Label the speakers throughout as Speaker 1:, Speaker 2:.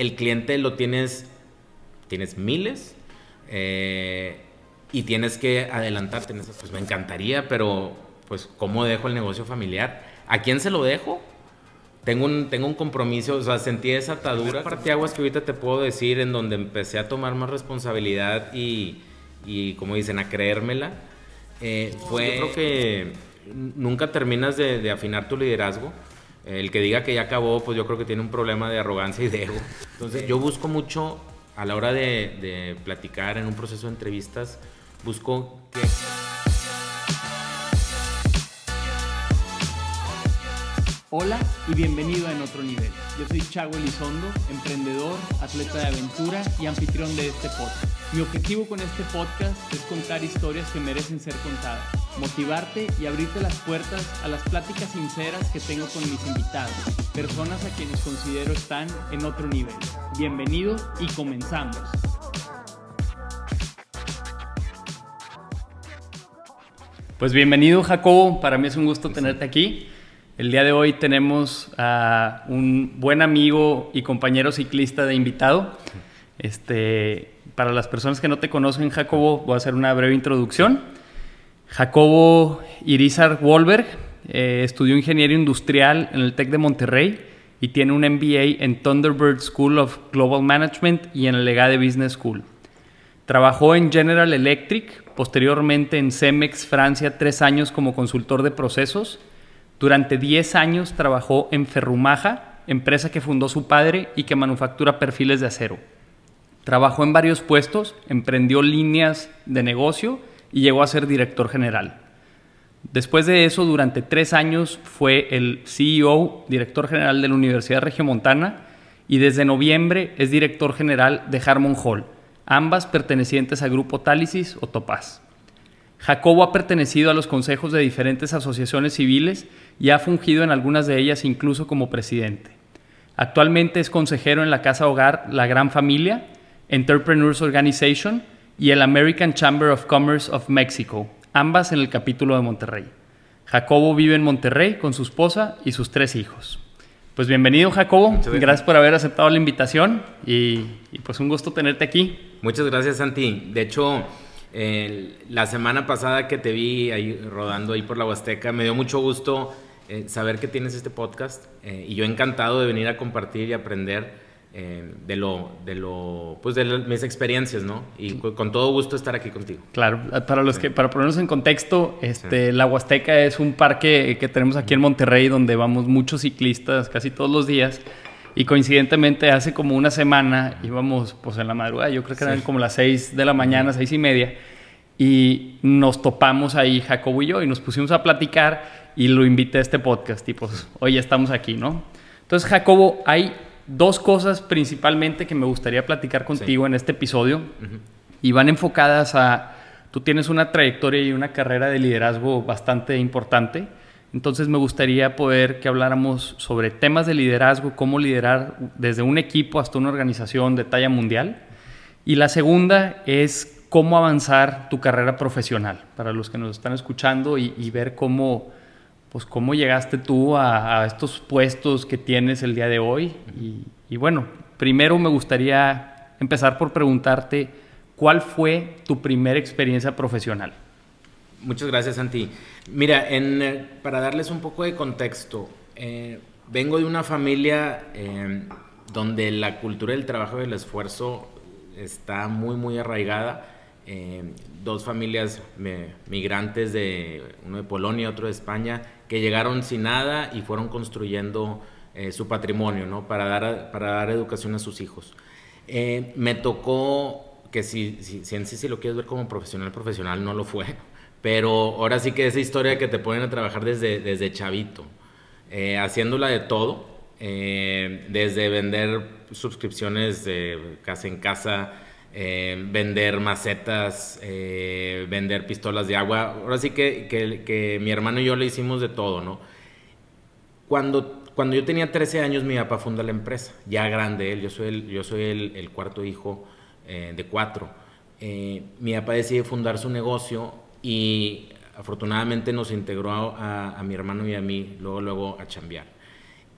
Speaker 1: el cliente lo tienes, tienes miles eh, y tienes que adelantarte en eso. Pues me encantaría, pero pues ¿cómo dejo el negocio familiar? ¿A quién se lo dejo? Tengo un, tengo un compromiso, o sea, sentí esa atadura. Parte aguas que ahorita te puedo decir en donde empecé a tomar más responsabilidad y, y como dicen, a creérmela, eh, fue, yo creo que nunca terminas de, de afinar tu liderazgo. El que diga que ya acabó, pues yo creo que tiene un problema de arrogancia y de ego. Entonces yo busco mucho a la hora de, de platicar en un proceso de entrevistas, busco que...
Speaker 2: Hola y bienvenido a En Otro Nivel. Yo soy Chago Elizondo, emprendedor, atleta de aventura y anfitrión de este podcast. Mi objetivo con este podcast es contar historias que merecen ser contadas, motivarte y abrirte las puertas a las pláticas sinceras que tengo con mis invitados, personas a quienes considero están en otro nivel. Bienvenido y comenzamos. Pues bienvenido Jacobo, para mí es un gusto tenerte aquí. El día de hoy tenemos a un buen amigo y compañero ciclista de invitado. Este, para las personas que no te conocen, Jacobo, voy a hacer una breve introducción. Jacobo Irizar Wolberg eh, estudió ingeniería industrial en el TEC de Monterrey y tiene un MBA en Thunderbird School of Global Management y en el Legade Business School. Trabajó en General Electric, posteriormente en Cemex Francia, tres años como consultor de procesos durante 10 años trabajó en Ferrumaja, empresa que fundó su padre y que manufactura perfiles de acero. Trabajó en varios puestos, emprendió líneas de negocio y llegó a ser director general. Después de eso, durante tres años fue el CEO, director general de la Universidad Regiomontana y desde noviembre es director general de Harmon Hall, ambas pertenecientes al grupo Tálisis o Topaz. Jacobo ha pertenecido a los consejos de diferentes asociaciones civiles y ha fungido en algunas de ellas incluso como presidente. Actualmente es consejero en la Casa Hogar La Gran Familia, Entrepreneurs Organization y el American Chamber of Commerce of Mexico, ambas en el capítulo de Monterrey. Jacobo vive en Monterrey con su esposa y sus tres hijos. Pues bienvenido Jacobo, gracias por haber aceptado la invitación y, y, pues un gusto tenerte aquí.
Speaker 1: Muchas gracias Santi. De hecho, eh, la semana pasada que te vi ahí rodando ahí por la Huasteca, me dio mucho gusto eh, saber que tienes este podcast eh, y yo encantado de venir a compartir y aprender de lo, de lo, pues de mis experiencias, ¿no? Y con, todo gusto estar aquí contigo.
Speaker 2: Claro, para los que, para ponernos en contexto, este, la Huasteca es un parque que tenemos aquí en Monterrey donde vamos muchos ciclistas casi todos los días. Y coincidentemente hace como una semana íbamos pues en la madrugada, yo creo que eran como las 6 de la mañana, seis y media, y nos topamos ahí Jacobo y yo y nos pusimos a platicar y lo invité a este podcast. Y pues hoy estamos aquí, ¿no? Entonces Jacobo, hay dos cosas principalmente que me gustaría platicar contigo en este episodio. Y van enfocadas a, tú tienes una trayectoria y una carrera de liderazgo bastante importante entonces me gustaría poder que habláramos sobre temas de liderazgo, cómo liderar desde un equipo hasta una organización de talla mundial. Y la segunda es cómo avanzar tu carrera profesional, para los que nos están escuchando y, ver cómo, pues, cómo llegaste tú a, estos puestos que tienes el día de hoy. Y, y bueno, primero me gustaría empezar por preguntarte, ¿cuál fue tu primera experiencia profesional?
Speaker 1: Muchas gracias, Santi. Mira, eh, para darles un poco de contexto, eh, vengo de una familia eh, donde la cultura del trabajo y del esfuerzo está muy, muy arraigada. dos familias migrantes, de, uno de Polonia y otro de España, que llegaron sin nada y fueron construyendo su patrimonio ¿no? para, dar, para dar educación a sus hijos. me tocó que si, si, si en sí si lo quieres ver como profesional, profesional no lo fue pero ahora sí que esa historia que te ponen a trabajar desde, desde chavito, eh, haciéndola de todo, eh, desde vender suscripciones de casa en casa, eh, vender macetas, vender pistolas de agua. Ahora sí que, que, mi hermano y yo le hicimos de todo, ¿no? Cuando, cuando yo tenía 13 años, mi papá funda la empresa, ya grande él, yo soy el, yo soy el cuarto hijo de cuatro. mi papá decide fundar su negocio y afortunadamente nos integró a, mi hermano y a mí luego, luego a chambear.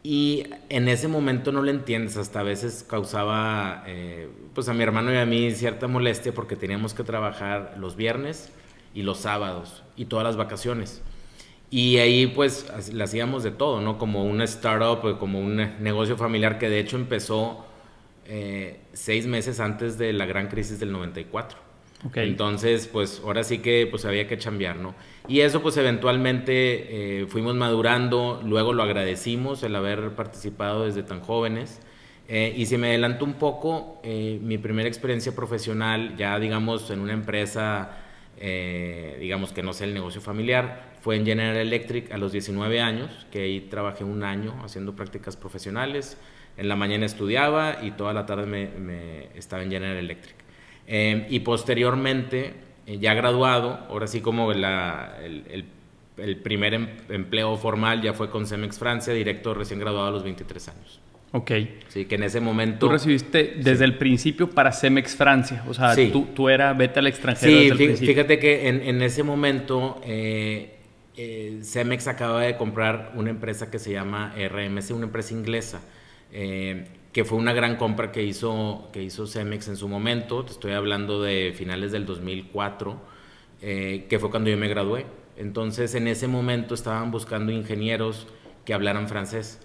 Speaker 1: Y en ese momento no lo entiendes, hasta a veces causaba, pues a mi hermano y a mí cierta molestia porque teníamos que trabajar los viernes y los sábados y todas las vacaciones. Y ahí pues le hacíamos de todo, ¿no? Como una startup, como un negocio familiar que de hecho empezó eh, seis meses antes de la gran crisis del 94. Okay. Entonces, pues ahora sí que pues había que chambear, ¿no? Y eso pues eventualmente eh, fuimos madurando, luego lo agradecimos el haber participado desde tan jóvenes. Eh, y si me adelanto un poco, mi primera experiencia profesional, ya digamos en una empresa, digamos que no sé el negocio familiar, fue en General Electric a los 19 años, que ahí trabajé un año haciendo prácticas profesionales. En la mañana estudiaba y toda la tarde me, estaba en General Electric. Em, y posteriormente, eh, ya graduado, ahora sí como el, el, primer em, empleo formal ya fue con Cemex Francia, directo recién graduado a los 23 años.
Speaker 2: Ok.
Speaker 1: Sí, que en ese momento...
Speaker 2: Tú recibiste desde el principio para Cemex Francia, o sea, tú, tú eras vete al extranjero.
Speaker 1: Sí, desde el fíjate que en, en ese momento eh, eh, Cemex acaba de comprar una empresa que se llama RMC, una empresa inglesa, eh, que fue una gran compra que hizo, que hizo Cemex en su momento, te estoy hablando de finales del 2004, eh, que fue cuando yo me gradué. Entonces en ese momento estaban buscando ingenieros que hablaran francés.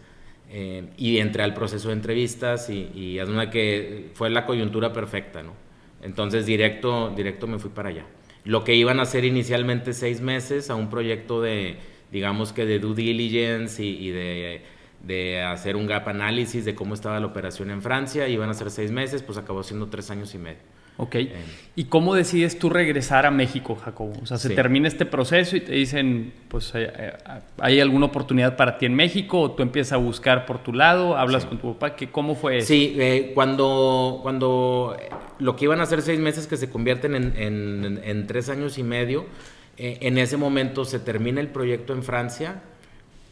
Speaker 1: y entré al proceso de entrevistas y, y es una que fue la coyuntura perfecta, ¿no? Entonces directo, directo me fui para allá lo que iban a hacer inicialmente seis meses a un proyecto de, digamos que de due diligence y, de, de, hacer un gap análisis de cómo estaba la operación en Francia, iban a ser seis meses, pues acabó siendo tres años y medio.
Speaker 2: Ok. Eh, ¿Y cómo decides tú regresar a México, Jacobo? O sea, se termina este proceso y te dicen, pues, eh, eh, ¿hay alguna oportunidad para ti en México? ¿O tú empiezas a buscar por tu lado? ¿Hablas con tu papá? ¿Qué, ¿Cómo fue eso?
Speaker 1: Sí, cuando, cuando lo que iban a ser seis meses que se convierten en, en, tres años y medio, en ese momento se termina el proyecto en Francia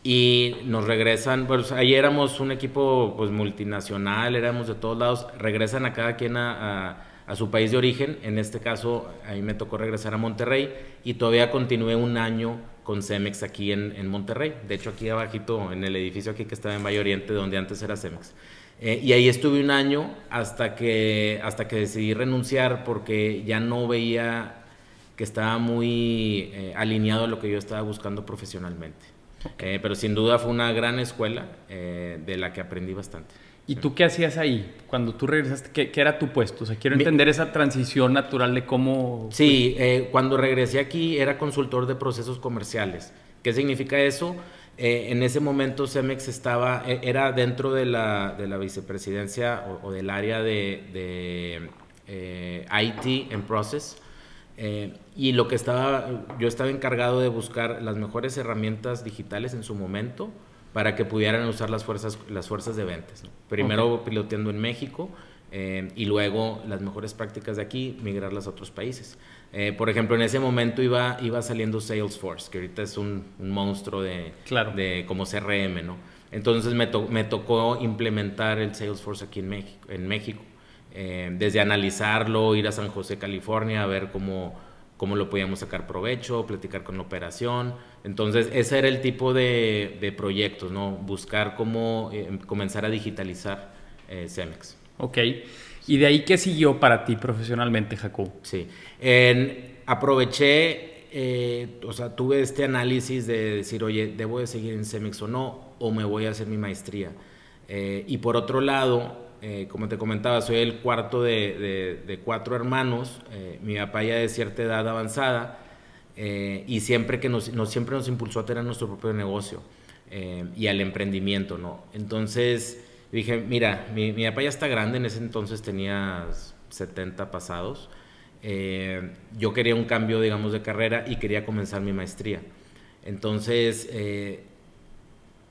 Speaker 1: y nos regresan, pues ahí éramos un equipo pues multinacional, éramos de todos lados, regresan a cada quien a a su país de origen. En este caso, ahí me tocó regresar a Monterrey y todavía continué un año con Cemex aquí en, Monterrey. De hecho, aquí abajito, en el edificio aquí que estaba en Valle Oriente, donde antes era Cemex. Eh, y ahí estuve un año hasta que, hasta que decidí renunciar porque ya no veía que estaba muy eh, alineado a lo que yo estaba buscando profesionalmente. Eh, pero sin duda fue una gran escuela de la que aprendí bastante.
Speaker 2: ¿Y tú qué hacías ahí? Cuando tú regresaste, ¿qué, era tu puesto? O sea, quiero entender esa transición natural de cómo...
Speaker 1: Sí, eh, cuando regresé aquí era consultor de procesos comerciales. ¿Qué significa eso? Eh, en ese momento Cemex estaba, e, era dentro de la, de la vicepresidencia o, del área de, de eh, IT en Process. Y lo que estaba, yo estaba encargado de buscar las mejores herramientas digitales en su momento para que pudieran usar las fuerzas, las fuerzas de ventas. Primero piloteando en México eh, y luego las mejores prácticas de aquí, migrarlas a otros países. Eh, por ejemplo, en ese momento iba, iba saliendo Salesforce, que ahorita es un, monstruo de, de como CRM, ¿no? Entonces me, me, tocó implementar el Salesforce aquí en México. En México. Eh, desde analizarlo, ir a San José, California, a ver cómo, cómo lo podíamos sacar provecho, platicar con la operación. Entonces, ese era el tipo de, de proyectos, ¿no? Buscar cómo eh, comenzar a digitalizar eh, Cemex.
Speaker 2: Ok. ¿Y de ahí qué siguió para ti profesionalmente, Jacob?
Speaker 1: Sí. aproveché, eh, o sea, tuve este análisis de decir, oye, ¿debo de seguir en Cemex o no? ¿O me voy a hacer mi maestría? y por otro lado, eh, como te comentaba, soy el cuarto de, cuatro hermanos, eh, mi papá ya de cierta edad avanzada eh, y siempre, que nos, siempre nos impulsó a tener nuestro propio negocio y al emprendimiento, ¿no? Entonces dije, mira, mi, mi, papá ya está grande, en ese entonces tenía 70 pasados, yo quería un cambio, digamos, de carrera y quería comenzar mi maestría. Entonces,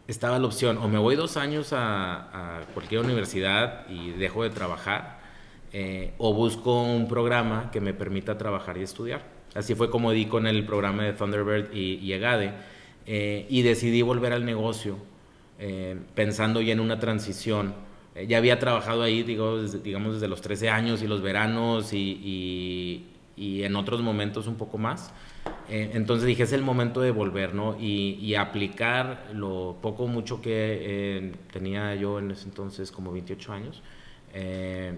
Speaker 1: estaba la opción, o me voy dos años a, cualquier universidad y dejo de trabajar, eh, o busco un programa que me permita trabajar y estudiar. Así fue como di con el programa de Thunderbird y, y EGADE, eh, y decidí volver al negocio, eh, pensando ya en una transición. ya había trabajado ahí, digo, digamos, desde los 13 años y los veranos, y, y en otros momentos un poco más. Eh, entonces dije, es el momento de volver, ¿no? Y, aplicar lo poco mucho que eh, tenía yo en ese entonces, como 28 años, eh,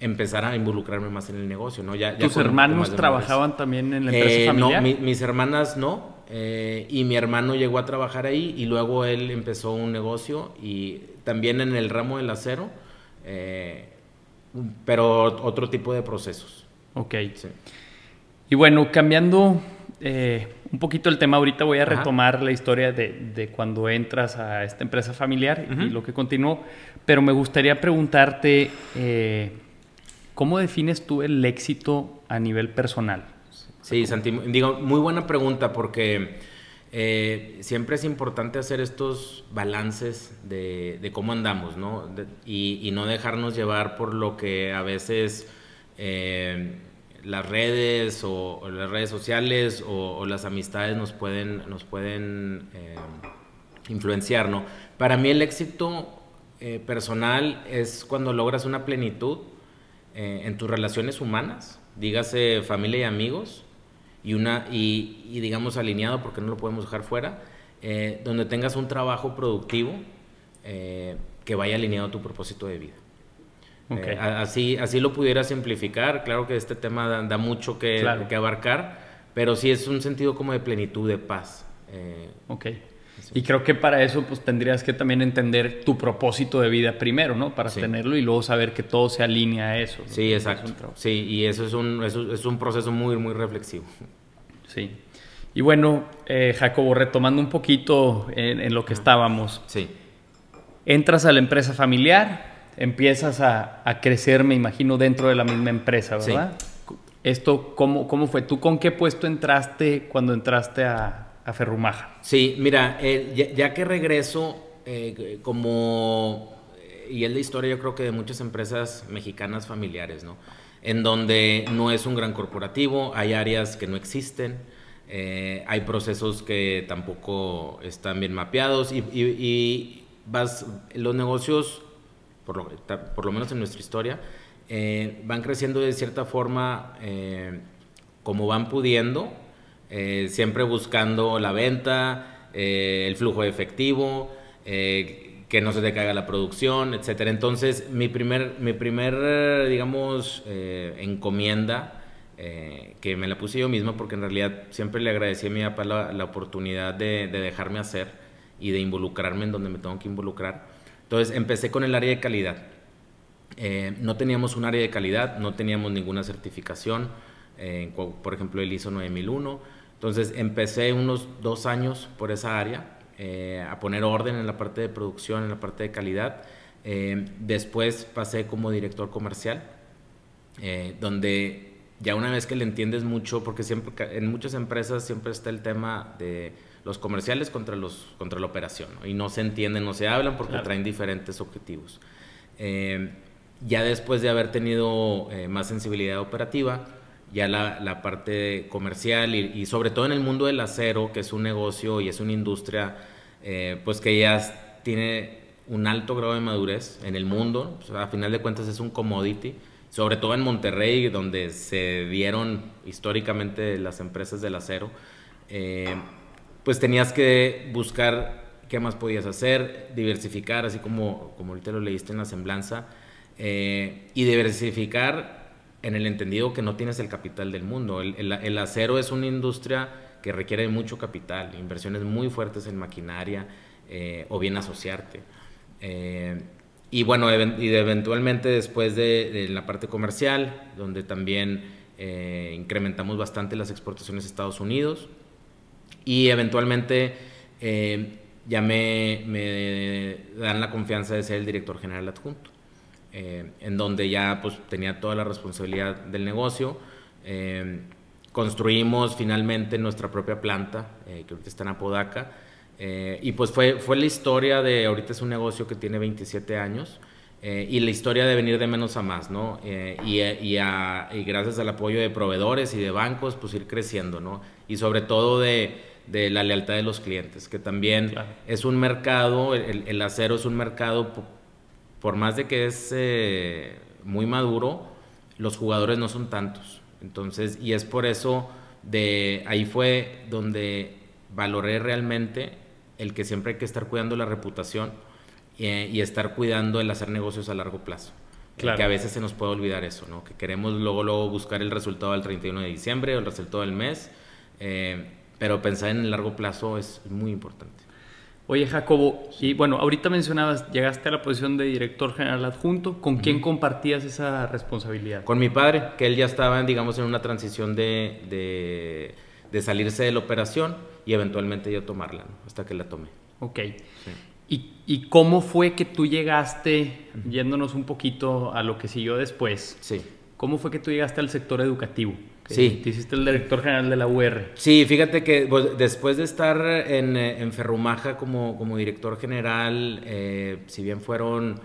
Speaker 1: empezar a involucrarme más en el negocio, ¿no?
Speaker 2: Ya, ¿Tus hermanos trabajaban también en la empresa familiar?
Speaker 1: No, mis hermanas no, y mi hermano llegó a trabajar ahí y luego él empezó un negocio y también en el ramo del acero, pero otro tipo de procesos.
Speaker 2: Ok. Sí. Y bueno, cambiando eh, un poquito el tema, ahorita voy a retomar la historia de, cuando entras a esta empresa familiar y lo que continuó, pero me gustaría preguntarte, eh, ¿cómo defines tú el éxito a nivel personal?
Speaker 1: Sí, Santi, digo, muy buena pregunta porque eh, siempre es importante hacer estos balances de, cómo andamos, ¿no? y, no dejarnos llevar por lo que a veces las redes o, las redes sociales o, las amistades nos pueden, nos pueden eh, influenciar, ¿no? Para mí el éxito eh, personal es cuando logras una plenitud eh, en tus relaciones humanas, dígase familia y amigos, y, una, y, digamos alineado, porque no lo podemos dejar fuera, donde tengas un trabajo productivo que vaya alineado a tu propósito de vida. Eh, así, así lo pudiera simplificar. Claro que este tema da, mucho que, que, abarcar, pero sí es un sentido como de plenitud, de paz.
Speaker 2: Eh, ok. Y creo que para eso pues tendrías que también entender tu propósito de vida primero, ¿no? Para tenerlo y luego saber que todo se alinea a eso.
Speaker 1: Sí, exacto. Sí, y eso es, un, eso es un proceso muy, muy reflexivo.
Speaker 2: Sí. Y bueno, eh, Jacobo, retomando un poquito en, en lo que estábamos.
Speaker 1: Sí.
Speaker 2: Entras a la empresa familiar, empiezas a, crecer, me imagino, dentro de la misma empresa, ¿verdad? Esto, ¿cómo, ¿cómo fue? ¿Tú con qué puesto entraste cuando entraste a, a Ferrumaja?
Speaker 1: Sí, mira, eh, ya, que regreso, eh, como, y es la historia yo creo que de muchas empresas mexicanas familiares, ¿no? En donde no es un gran corporativo, hay áreas que no existen, eh, hay procesos que tampoco están bien mapeados y, y vas, los negocios por lo, por lo menos en nuestra historia, eh, van creciendo de cierta forma eh, como van pudiendo, eh, siempre buscando la venta, el flujo de efectivo, que no se decaiga la producción, etc. Entonces, mi primer, mi primer digamos, encomienda, que me la puse yo mismo, porque en realidad siempre le agradecí a mi papá la, oportunidad de, de dejarme hacer y de involucrarme en donde me tengo que involucrar, entonces empecé con el área de calidad. Eh, no teníamos un área de calidad, no teníamos ninguna certificación, eh, por ejemplo el ISO 9001. Entonces empecé unos dos años por esa área eh, a poner orden en la parte de producción, en la parte de calidad. después pasé como director comercial, donde ya una vez que le entiendes mucho, porque siempre en muchas empresas siempre está el tema de los comerciales contra, los, contra la operación, y no se entienden, no se hablan porque traen diferentes objetivos. Eh, ya después de haber tenido eh, más sensibilidad operativa, ya la, la parte comercial y, sobre todo en el mundo del acero, que es un negocio y es una industria, eh, pues que ya tiene un alto grado de madurez en el mundo, a final de cuentas es un commodity, sobre todo en Monterrey, donde se dieron históricamente las empresas del acero pues tenías que buscar qué más podías hacer, diversificar, así como, como ahorita lo leíste en la semblanza, eh, y diversificar en el entendido que no tienes el capital del mundo. El, acero es una industria que requiere mucho capital, inversiones muy fuertes en maquinaria eh, o bien asociarte. Eh, y bueno, y eventualmente después de, de, la parte comercial, donde también incrementamos bastante las exportaciones a Estados Unidos, y eventualmente eh, ya me, dan la confianza de ser el director general adjunto, eh, en donde ya pues tenía toda la responsabilidad del negocio. Eh, construimos finalmente nuestra propia planta, que ahorita está en Apodaca, y pues fue, fue la historia de, ahorita es un negocio que tiene 27 años, y la historia de venir de menos a más, ¿no? y, y, y, gracias al apoyo de proveedores y de bancos, pues ir creciendo, ¿no? Y sobre todo de, de la lealtad de los clientes, que también es un mercado, el, acero es un mercado, por más de que es eh, muy maduro, los jugadores no son tantos. Entonces, y es por eso de ahí fue donde valoré realmente el que siempre hay que estar cuidando la reputación eh, y estar cuidando el hacer negocios a largo plazo. Claro. Que a veces se nos puede olvidar eso, ¿no? Que queremos luego, luego buscar el resultado del 31 de diciembre o el resultado del mes, eh, pero pensar en el largo plazo es muy importante.
Speaker 2: Oye, Jacobo, y bueno, ahorita mencionabas, llegaste a la posición de director general adjunto. ¿Con quién compartías esa responsabilidad?
Speaker 1: Con mi padre, que él ya estaba, digamos, en una transición de, de, de salirse de la operación y eventualmente yo tomarla, hasta que la tomé.
Speaker 2: Ok. ¿Y, ¿Y, cómo fue que tú llegaste, yéndonos un poquito a lo que siguió después?
Speaker 1: Sí.
Speaker 2: ¿Cómo fue que tú llegaste al sector educativo?
Speaker 1: Sí.
Speaker 2: Te hiciste el director general de la UR.
Speaker 1: Sí, fíjate que pues, después de estar en, en Ferrumaja como, como, director general, eh, si bien fueron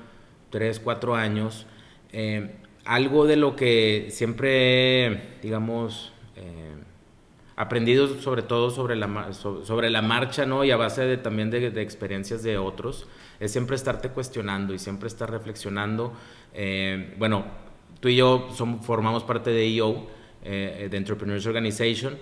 Speaker 1: tres, cuatro años, eh, algo de lo que siempre, digamos, eh, aprendido sobre todo sobre la, sobre la marcha, ¿no? Y a base de, también de, de, experiencias de otros, es siempre estarte cuestionando y siempre estar reflexionando. Eh, bueno, tú y yo somos, formamos parte de EO, eh, de Entrepreneurs Organization,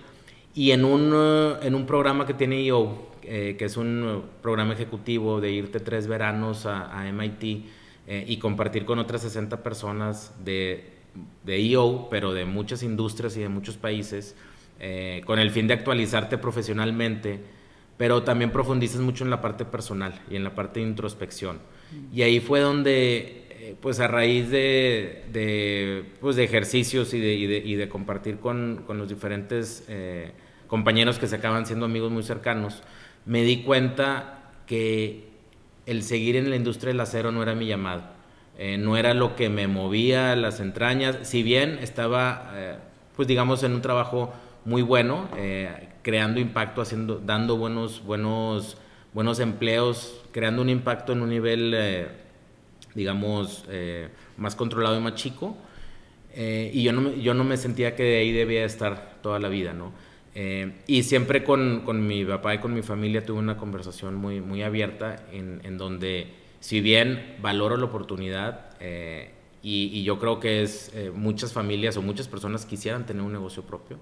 Speaker 1: y en un, uh, en un programa que tiene EO, eh, que es un programa ejecutivo de irte tres veranos a, a MIT y compartir con otras 60 personas de, de EO, pero de muchas industrias y de muchos países, eh, con el fin de actualizarte profesionalmente, pero también profundizas mucho en la parte personal y en la parte de introspección. Y ahí fue donde, eh, pues a raíz de, de, pues, de ejercicios y de, y de, y de compartir con, con, los diferentes eh, compañeros que se acaban siendo amigos muy cercanos, me di cuenta que el seguir en la industria del acero no era mi llamado. Eh, no era lo que me movía las entrañas, si bien estaba, pues digamos, en un trabajo muy bueno, creando impacto, haciendo, dando buenos, buenos, buenos empleos, creando un impacto en un nivel, digamos, eh, más controlado y más chico. y yo no, yo no me sentía que de ahí debía estar toda la vida, ¿no? y siempre con, con, mi papá y con mi familia tuve una conversación muy, muy abierta en, en donde, si bien valoro la oportunidad, y, y, yo creo que es muchas familias o muchas personas quisieran tener un negocio propio,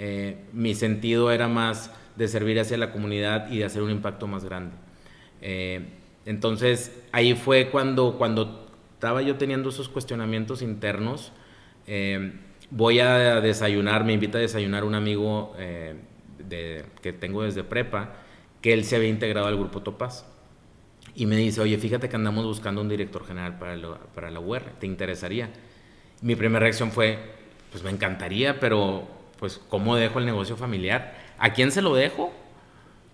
Speaker 1: eh, mi sentido era más de servir hacia la comunidad y de hacer un impacto más grande. Entonces ahí fue cuando, cuando estaba yo teniendo esos cuestionamientos internos, eh, voy a desayunar, me invita a desayunar un amigo eh, que tengo desde prepa, que él se había integrado al grupo Topaz. Y me dice, oye, fíjate que andamos buscando un director general para, para la UR, ¿te interesaría? Mi primera reacción fue, pues me encantaría, pero pues, ¿cómo dejo el negocio familiar? ¿A quién se lo dejo?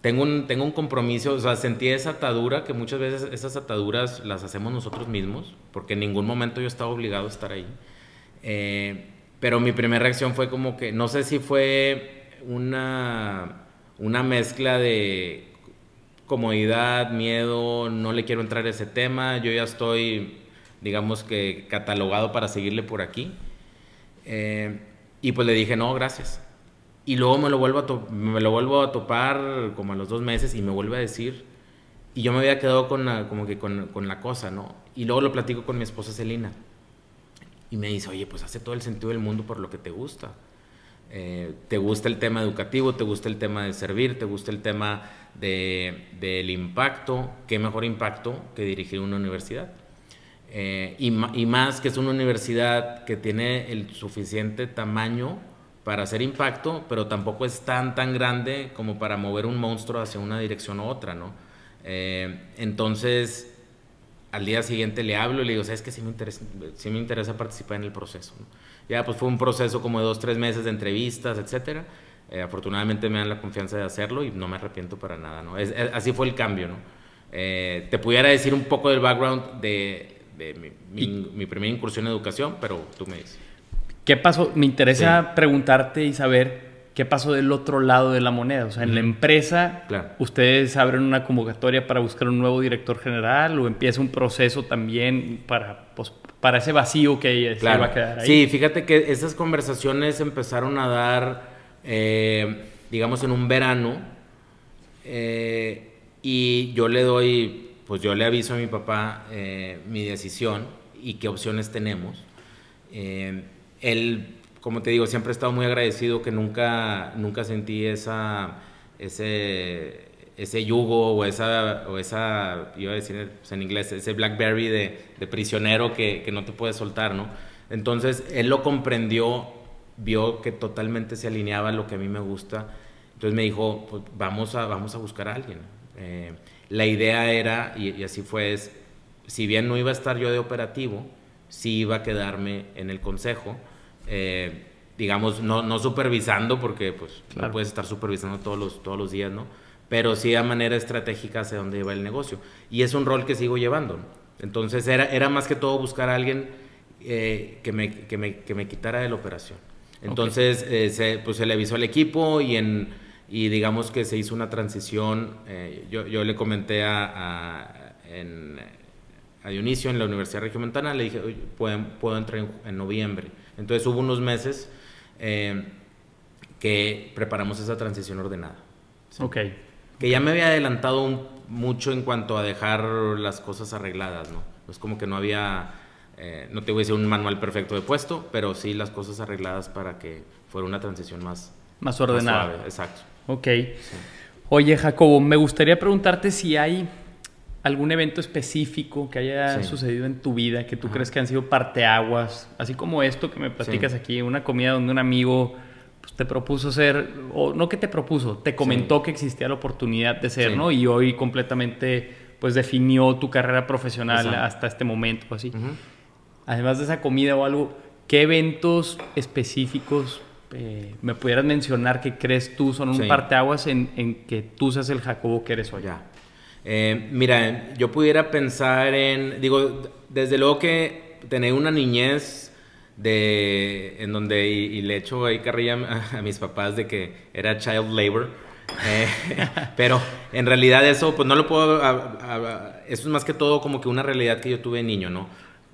Speaker 1: Tengo un, tengo un compromiso, o sea, sentí esa atadura, que muchas veces esas ataduras las hacemos nosotros mismos, porque en ningún momento yo estaba obligado a estar ahí. Eh, pero mi primera reacción fue como que, no sé si fue una, una mezcla de comodidad, miedo, no le quiero entrar a ese tema, yo ya estoy, digamos que, catalogado para seguirle por aquí. Eh, y pues le dije, no, gracias. Y luego me lo vuelvo a, me lo vuelvo a topar como a los dos meses y me vuelve a decir. Y yo me había quedado con la, como que con, con, la cosa, ¿no? Y luego lo platico con mi esposa Celina. Y me dice, oye, pues hace todo el sentido del mundo por lo que te gusta. Eh, te gusta el tema educativo, te gusta el tema de servir, te gusta el tema de, del impacto. ¿Qué mejor impacto que dirigir una universidad? Eh, y, y, más que es una universidad que tiene el suficiente tamaño para hacer impacto, pero tampoco es tan, tan grande como para mover un monstruo hacia una dirección u otra, ¿no? Eh, entonces, al día siguiente le hablo y le digo, ¿sabes que sí me interesa, sí me interesa participar en el proceso? ¿no? Ya, pues fue un proceso como de dos, tres meses de entrevistas, etcétera. Eh, afortunadamente me dan la confianza de hacerlo y no me arrepiento para nada, ¿no? Es, es, así fue el cambio, ¿no? Eh, te pudiera decir un poco del background de, de mi, mi, mi, primera incursión en educación, pero tú me dices.
Speaker 2: ¿Qué pasó? Me interesa sí. preguntarte y saber qué pasó del otro lado de la moneda. O sea, en uh -huh. la empresa, claro. ustedes abren una convocatoria para buscar un nuevo director general o empieza un proceso también para, pues, para ese vacío que
Speaker 1: claro.
Speaker 2: se va a quedar ahí.
Speaker 1: Sí, fíjate que esas conversaciones empezaron a dar, eh, digamos, en un verano. Eh, y yo le doy pues yo le aviso a mi papá eh, mi decisión y qué opciones tenemos. Eh, él como te digo, siempre he estado muy agradecido que nunca, nunca sentí esa, ese, ese yugo o esa, o esa, iba a decir en inglés, ese Blackberry de, de prisionero que, que, no te puedes soltar, ¿no? Entonces, él lo comprendió, vio que totalmente se alineaba lo que a mí me gusta, entonces me dijo, pues vamos a, vamos a buscar a alguien. Eh, la idea era, y, y, así fue, es, si bien no iba a estar yo de operativo, sí iba a quedarme en el consejo, eh, digamos, no, no, supervisando, porque pues claro. no puedes estar supervisando todos los, todos los días, ¿no? Pero sí a manera estratégica hacia dónde va el negocio. Y es un rol que sigo llevando. Entonces era, era más que todo buscar a alguien eh, que, me, que, me, que, me, quitara de la operación. Entonces okay. eh, se, pues, se le avisó al equipo y, en, y digamos que se hizo una transición. Eh, yo, yo, le comenté a, a, en, a, Dionisio en la Universidad Regiomontana, le dije, puedo, puedo entrar en, en noviembre. Entonces hubo unos meses eh, que preparamos esa transición ordenada.
Speaker 2: ¿sí? Ok.
Speaker 1: Que ya me había adelantado un, mucho en cuanto a dejar las cosas arregladas, ¿no? Es como que no había, eh, no te voy a decir un manual perfecto de puesto, pero sí las cosas arregladas para que fuera una transición más,
Speaker 2: más ordenada.
Speaker 1: Más suave. Exacto.
Speaker 2: Ok. Sí. Oye, Jacobo, me gustaría preguntarte si hay algún evento específico que haya sí. sucedido en tu vida que tú Ajá. crees que han sido parteaguas, así como esto que me platicas sí. aquí, una comida donde un amigo pues, te propuso ser, o no que te propuso, te comentó sí. que existía la oportunidad de ser, ¿no? Y hoy completamente pues definió tu carrera profesional Exacto. hasta este momento, así. Además de esa comida o algo, ¿qué eventos específicos eh, me pudieras mencionar que crees tú son un parteaguas en, en que tú seas el Jacobo que eres hoy?
Speaker 1: Ya. Eh, mira, yo pudiera pensar en, digo, desde luego que tener una niñez de, en donde, y, y le echo ahí carrilla a, a, mis papás de que era child labor, eh, pero en realidad eso, pues no lo puedo, a, a, eso es más que todo como que una realidad que yo tuve de niño, ¿no?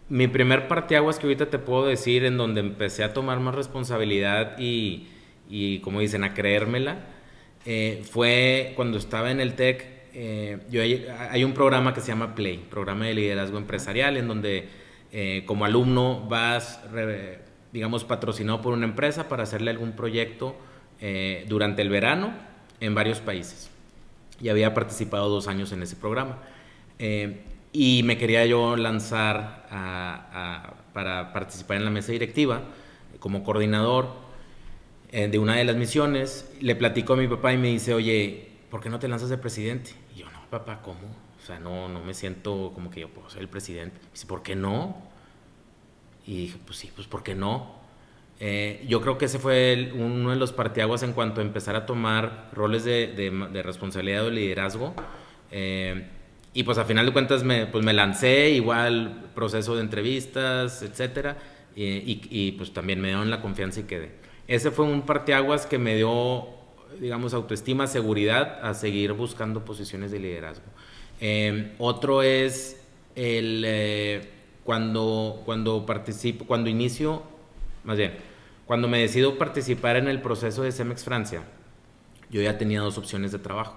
Speaker 1: Mi primer parteaguas que ahorita te puedo decir en donde empecé a tomar más responsabilidad y, y como dicen, a creérmela, eh, fue cuando estaba en el TEC eh, yo hay, un programa que se llama Play, programa de liderazgo empresarial, en donde eh, como alumno vas, digamos, patrocinado por una empresa para hacerle algún proyecto eh, durante el verano en varios países. Y había participado dos años en ese programa. Y me quería yo lanzar para participar en la mesa directiva como coordinador de una de las misiones. Le platico a mi papá y me dice, oye, ¿por qué no te lanzas de presidente? Papá, ¿cómo? O sea, no, no me siento como que yo puedo ser el presidente. Y dice, ¿por qué no? Y dije, pues sí, pues ¿por qué no? Eh, yo creo que ese fue uno de los partiaguas en cuanto a empezar a tomar roles de, de, de responsabilidad o liderazgo. Eh, y pues a final de cuentas me, pues me lancé, igual proceso de entrevistas, etcétera. Y, y, y pues también me dieron la confianza y quedé. Ese fue un parteaguas que me dio digamos, autoestima, seguridad a seguir buscando posiciones de liderazgo. Eh, otro es el, eh, cuando, cuando participo, cuando inicio, más bien, cuando me decido participar en el proceso de CEMEX Francia, yo ya tenía dos opciones de trabajo.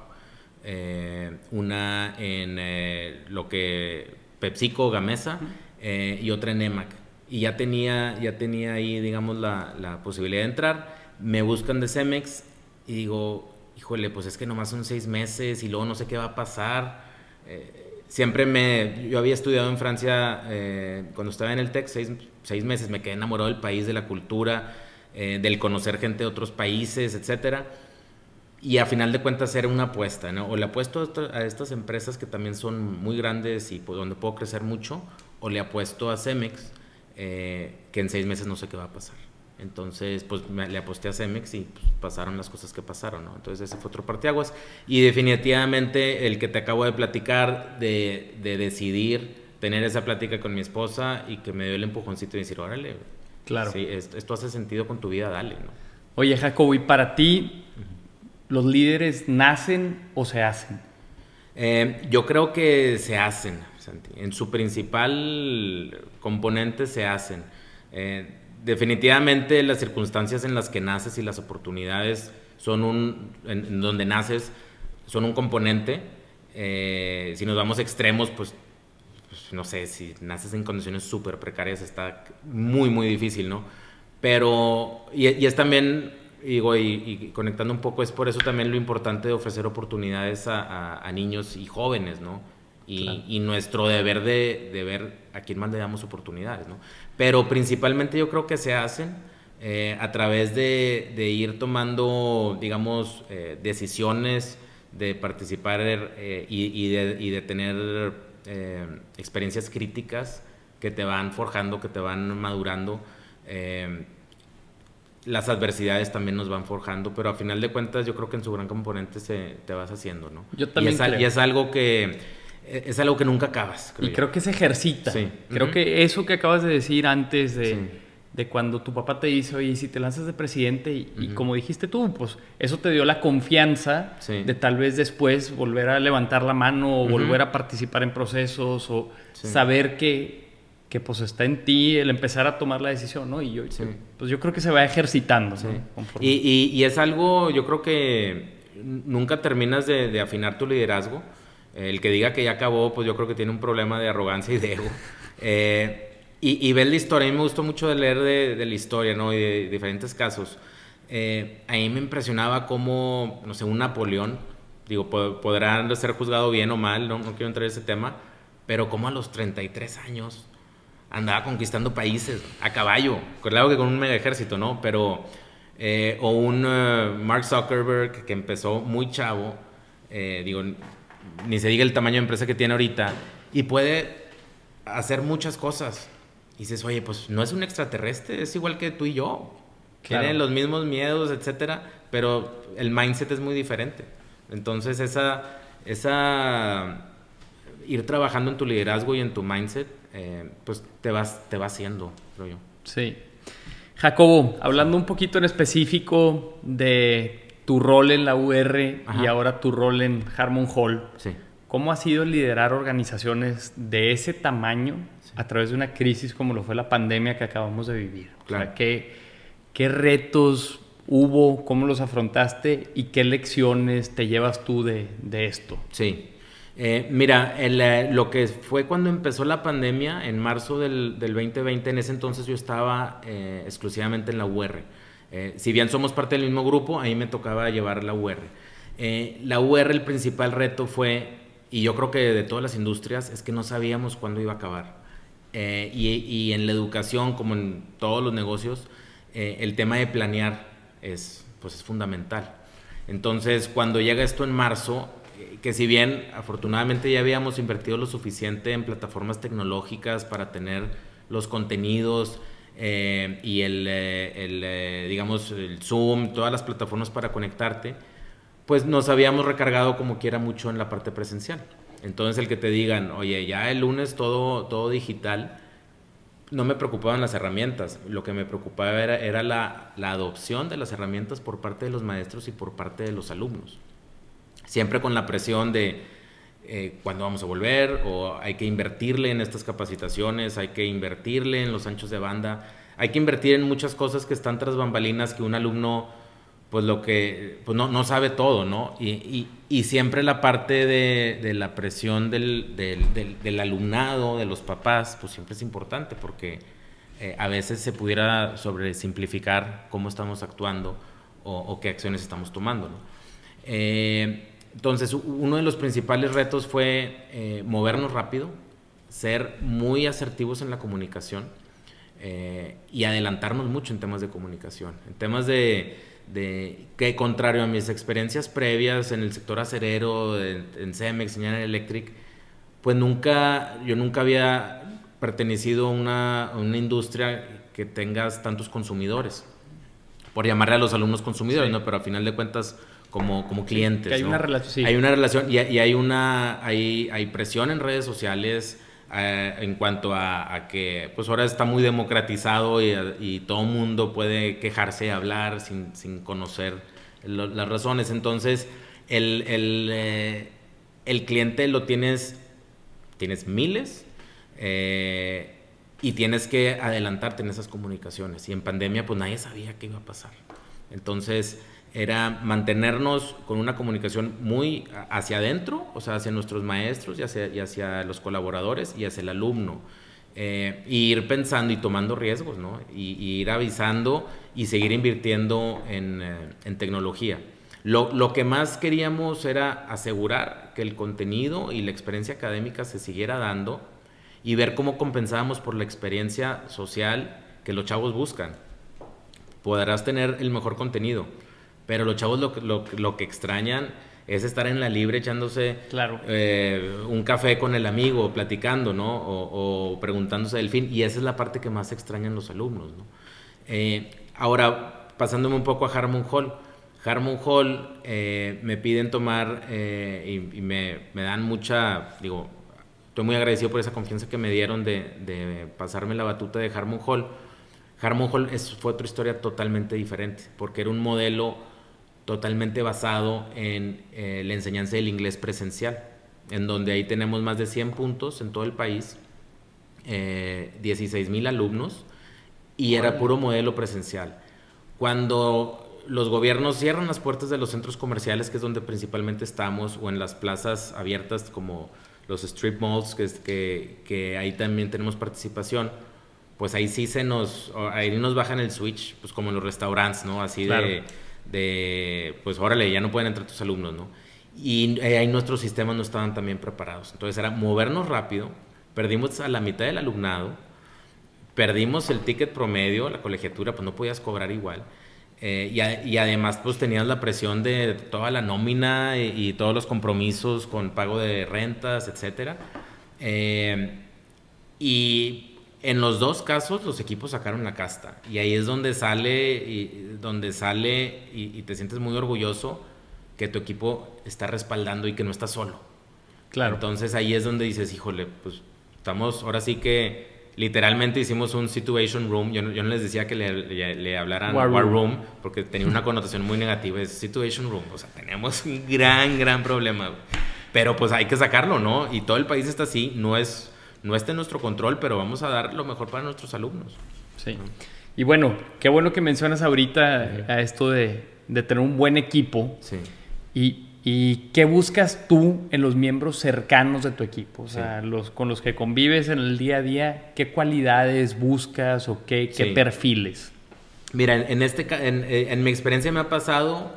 Speaker 1: Eh, una en eh, lo que PepsiCo, Gamesa, y otra en EMAC. Y ya tenía, ya tenía ahí, digamos, la, la posibilidad de entrar. Me buscan de Cemex y digo, híjole, pues es que nomás son seis meses y luego no sé qué va a pasar. Eh, siempre me, yo había estudiado en Francia eh, cuando estaba en el TEC, seis, seis, meses, me quedé enamorado del país, de la cultura, eh, del conocer gente de otros países, etcétera. Y a final de cuentas era una apuesta, ¿no? O le apuesto a estas empresas que también son muy grandes y pues, donde puedo crecer mucho, o le apuesto a Cemex, que en seis meses no sé qué va a pasar. Entonces, pues me, le aposté a Cemex y pues, pasaron las cosas que pasaron, ¿no? Entonces ese fue otro parteaguas. Y definitivamente el que te acabo de platicar, de, de, decidir tener esa plática con mi esposa y que me dio el empujoncito y decir, órale,
Speaker 2: claro.
Speaker 1: sí, esto, esto hace sentido con tu vida, dale, ¿no?
Speaker 2: Oye, Jacobo, ¿y para ti los líderes nacen o se hacen?
Speaker 1: Eh, yo creo que se hacen, Santi. En su principal componente se hacen. Eh, definitivamente las circunstancias en las que naces y las oportunidades son un, en, en donde naces, son un componente. Eh, si nos vamos extremos, pues, pues, no sé, si naces en condiciones súper precarias está muy, muy difícil, ¿no? Pero, y, es también, digo, y, conectando un poco, es por eso también lo importante de ofrecer oportunidades a, niños y jóvenes, ¿no? Y, nuestro deber de, de, ver a quién más le damos oportunidades, ¿no? Pero principalmente yo creo que se hacen eh, a través de, de, ir tomando, digamos, eh, decisiones de participar eh, y, de, y, de, tener experiencias críticas que te van forjando, que te van madurando. las adversidades también nos van forjando, pero a final de cuentas yo creo que en su gran componente se, te vas haciendo, ¿no?
Speaker 2: Yo también
Speaker 1: y es, y es algo que es algo que nunca acabas.
Speaker 2: y creo que se ejercita. Sí. Creo que eso que acabas de decir antes de, de cuando tu papá te dice, oye, si te lanzas de presidente, y, como dijiste tú, pues eso te dio la confianza de tal vez después volver a levantar la mano o volver a participar en procesos o saber que, que pues está en ti el empezar a tomar la decisión, ¿no? Y yo, pues yo creo que se va ejercitando,
Speaker 1: Y, y, es algo, yo creo que nunca terminas de, de, afinar tu liderazgo. El que diga que ya acabó, pues yo creo que tiene un problema de arrogancia y de ego. Eh, y, y, ver la historia, a mí me gustó mucho de leer de, la historia, ¿no? Y de, diferentes casos. Eh, a mí me impresionaba cómo, no sé, un Napoleón, digo, podrán ser juzgado bien o mal, no, no quiero entrar en ese tema, pero como a los 33 años andaba conquistando países a caballo, claro que con un mega ejército, ¿no? Pero, eh, o un Mark Zuckerberg que empezó muy chavo, eh, digo, ni se diga el tamaño de empresa que tiene ahorita, y puede hacer muchas cosas dices, oye, pues no es un extraterrestre, es igual que tú y yo. Tienen los mismos miedos, etcétera, pero el mindset es muy diferente. Entonces, esa, esa ir trabajando en tu liderazgo y en tu mindset, eh, pues te vas, te va haciendo, creo yo.
Speaker 2: Sí. Jacobo, hablando un poquito en específico de tu rol en la UR y ahora tu rol en Harmon Hall. Sí. ¿Cómo ha sido liderar organizaciones de ese tamaño a través de una crisis como lo fue la pandemia que acabamos de vivir? ¿qué, ¿qué, retos hubo? ¿Cómo los afrontaste? ¿Y qué lecciones te llevas tú de, de esto?
Speaker 1: Sí. Eh, mira, eh, lo que fue cuando empezó la pandemia, en marzo del, del 2020, en ese entonces yo estaba eh, exclusivamente en la UR. Si bien somos parte del mismo grupo, ahí me tocaba llevar la UR. la UR, el principal reto fue y yo creo que de todas las industrias es que no sabíamos cuándo iba a acabar. Eh, y, en la educación, como en todos los negocios, eh, el tema de planear es, pues es fundamental. Entonces, cuando llega esto en marzo, eh, que si bien afortunadamente ya habíamos invertido lo suficiente en plataformas tecnológicas para tener los contenidos y el, el digamos, el Zoom, todas las plataformas para conectarte, pues nos habíamos recargado como quiera mucho en la parte presencial. Entonces el que te digan, oye, ya el lunes todo, todo digital, no me preocupaban las herramientas, lo que me preocupaba era, era la, la, adopción de las herramientas por parte de los maestros y por parte de los alumnos. Siempre con la presión de eh, cuándo vamos a volver, o hay que invertirle en estas capacitaciones, hay que invertirle en los anchos de banda, hay que invertir en muchas cosas que están tras bambalinas que un alumno pues lo que, pues no, no sabe todo, ¿no? Y, y, siempre la parte de, de la presión del, del, del, alumnado, de los papás, pues siempre es importante porque eh, a veces se pudiera sobresimplificar cómo estamos actuando o, qué acciones estamos tomando, ¿no? Eh, entonces, uno de los principales retos fue eh, movernos rápido, ser muy asertivos en la comunicación y adelantarnos mucho en temas de comunicación, en temas de de que contrario a mis experiencias previas en el sector acerero, en, en Cemex, General Electric, pues nunca, yo nunca había pertenecido a una, una industria que tengas tantos consumidores, por llamarle a los alumnos consumidores, ¿no? Pero a final de cuentas como, como clientes.
Speaker 2: hay, una relación,
Speaker 1: hay una relación y, y, hay una hay, hay presión en redes sociales eh, en cuanto a, que pues ahora está muy democratizado y, y todo el mundo puede quejarse, hablar sin, sin conocer las razones. Entonces, el, el, eh, el, cliente lo tienes, tienes miles eh, y tienes que adelantarte en esas comunicaciones. Y en pandemia, pues nadie sabía qué iba a pasar. Entonces, era mantenernos con una comunicación muy hacia adentro, o sea, hacia nuestros maestros y hacia, y hacia los colaboradores y hacia el alumno. Eh, y ir pensando y tomando riesgos, ¿no? Y, ir avisando y seguir invirtiendo en, eh, en tecnología. Lo, lo, que más queríamos era asegurar que el contenido y la experiencia académica se siguiera dando y ver cómo compensábamos por la experiencia social que los chavos buscan. Podrás tener el mejor contenido, pero los chavos lo, lo, lo que extrañan es estar en la libre echándose
Speaker 2: claro.
Speaker 1: Eh, un café con el amigo, platicando, ¿no? O, preguntándose del fin. Y esa es la parte que más extrañan los alumnos, ¿no? Eh, ahora, pasándome un poco a Harmon Hall. Harmon Hall eh, me piden tomar y, me, dan mucha, digo, estoy muy agradecido por esa confianza que me dieron de, pasarme la batuta de Harmon Hall. Harmon Hall es, fue otra historia totalmente diferente, porque era un modelo totalmente basado en eh, la enseñanza del inglés presencial, en donde ahí tenemos más de 100 puntos en todo el país, eh, 16 mil alumnos, y era puro modelo presencial. Cuando los gobiernos cierran las puertas de los centros comerciales, que es donde principalmente estamos, o en las plazas abiertas como los strip malls, que, que, que ahí también tenemos participación, pues ahí sí se nos, ahí nos bajan el switch, pues como en los restaurantes, ¿no? Así de de, pues órale, ya no pueden entrar tus alumnos, ¿no? Y eh, ahí nuestros sistemas no estaban también preparados. Entonces era movernos rápido, perdimos a la mitad del alumnado, perdimos el ticket promedio, la colegiatura, pues no podías cobrar igual. Eh, y, además pues tenías la presión de toda la nómina y, todos los compromisos con pago de rentas, etc. Eh, y en los dos casos los equipos sacaron la casta y ahí es donde sale y, donde sale y, te sientes muy orgulloso que tu equipo está respaldando y que no está solo.
Speaker 2: Claro.
Speaker 1: Entonces ahí es donde dices, híjole, pues estamos, ahora sí que literalmente hicimos un situation room. Yo, no les decía que le, hablaran war, room. porque tenía una connotación muy negativa. Es situation room. O sea, tenemos un gran, gran problema. Pero pues hay que sacarlo, ¿no? Y todo el país está así. No es no está en nuestro control, pero vamos a dar lo mejor para nuestros alumnos.
Speaker 2: Sí. Y bueno, qué bueno que mencionas ahorita a esto de, tener un buen equipo.
Speaker 1: Sí.
Speaker 2: Y, qué buscas tú en los miembros cercanos de tu equipo? O sea, los, con los que convives en el día a día, ¿qué cualidades buscas o qué, perfiles?
Speaker 1: Mira, en, este, en, en mi experiencia me ha pasado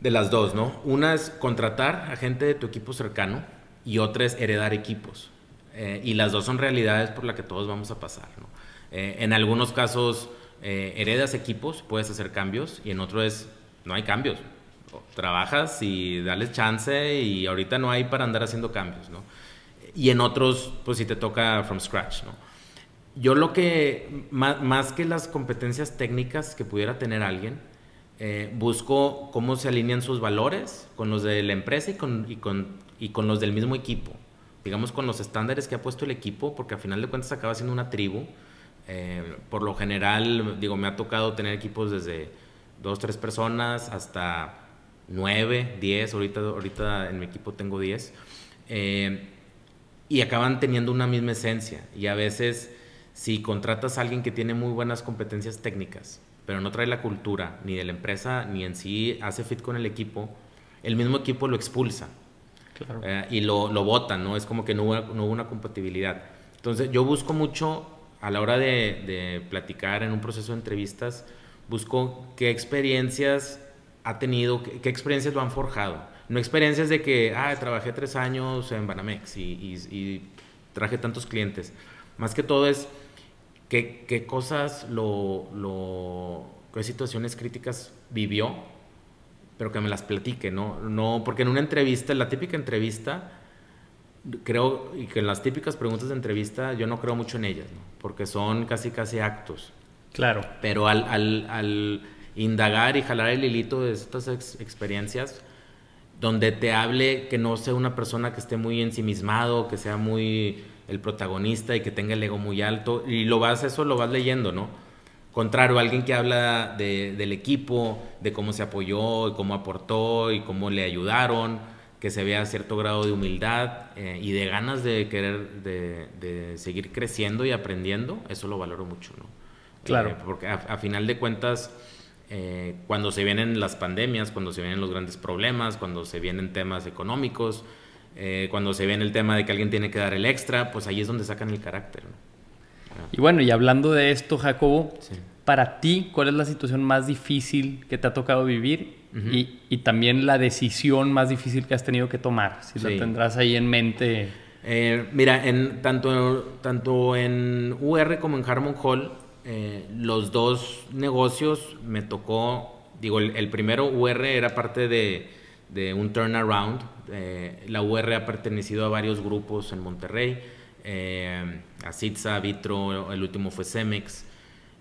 Speaker 1: de las dos, ¿no? Una es contratar a gente de tu equipo cercano y otra es heredar equipos. Eh, y las dos son realidades por las que todos vamos a pasar. Eh, en algunos casos eh, heredas equipos, puedes hacer cambios y en otros es, no hay cambios. Trabajas y dales chance y ahorita no hay para andar haciendo cambios. ¿no? Y en otros, pues si te toca from scratch. ¿no? Yo lo que, más, que las competencias técnicas que pudiera tener alguien, busco cómo se alinean sus valores con los de la empresa y con, y con, y con los del mismo equipo digamos, con los estándares que ha puesto el equipo, porque al final de cuentas acaba siendo una tribu. Eh, por lo general, digo, me ha tocado tener equipos desde dos, tres personas hasta nueve, diez, ahorita, ahorita en mi equipo tengo diez, eh, y acaban teniendo una misma esencia. Y a veces, si contratas a alguien que tiene muy buenas competencias técnicas, pero no trae la cultura ni de la empresa, ni en sí hace fit con el equipo, el mismo equipo lo expulsa eh, y lo, lo votan, ¿no? Es como que no hubo, no hubo una compatibilidad. Entonces, yo busco mucho a la hora de, de, platicar en un proceso de entrevistas, busco qué experiencias ha tenido, qué, experiencias lo han forjado. No experiencias de que, ah, trabajé tres años en Banamex y, y, traje tantos clientes. Más que todo es qué, qué cosas lo, lo, qué situaciones críticas vivió pero que me las platique, ¿no? No, porque en una entrevista, en la típica entrevista, creo, y que en las típicas preguntas de entrevista, yo no creo mucho en ellas, ¿no? Porque son casi, casi actos.
Speaker 2: Claro.
Speaker 1: Pero al, al, al indagar y jalar el hilito de estas experiencias, donde te hable que no sea una persona que esté muy ensimismado, que sea muy el protagonista y que tenga el ego muy alto, y lo vas, eso lo vas leyendo, ¿no? Contrario, alguien que habla del equipo, de cómo se apoyó, y cómo aportó y cómo le ayudaron, que se vea cierto grado de humildad eh, y de ganas de querer de, seguir creciendo y aprendiendo, eso lo valoro mucho, ¿no?
Speaker 2: Claro.
Speaker 1: Eh, porque a, final de cuentas, eh, cuando se vienen las pandemias, cuando se vienen los grandes problemas, cuando se vienen temas económicos, cuando se viene el tema de que alguien tiene que dar el extra, pues ahí es donde sacan el carácter, ¿no?
Speaker 2: Y bueno, y hablando de esto, Jacobo, para ti, ¿cuál es la situación más difícil que te ha tocado vivir? y, y, también la decisión más difícil que has tenido que tomar, si la tendrás ahí en mente.
Speaker 1: Eh, mira, en, tanto, tanto en UR como en Harmon Hall, eh, los dos negocios me tocó, digo, el, primero UR era parte de, de un turnaround. Eh, la UR ha pertenecido a varios grupos en Monterrey, a Citza, Vitro, el último fue Cemex.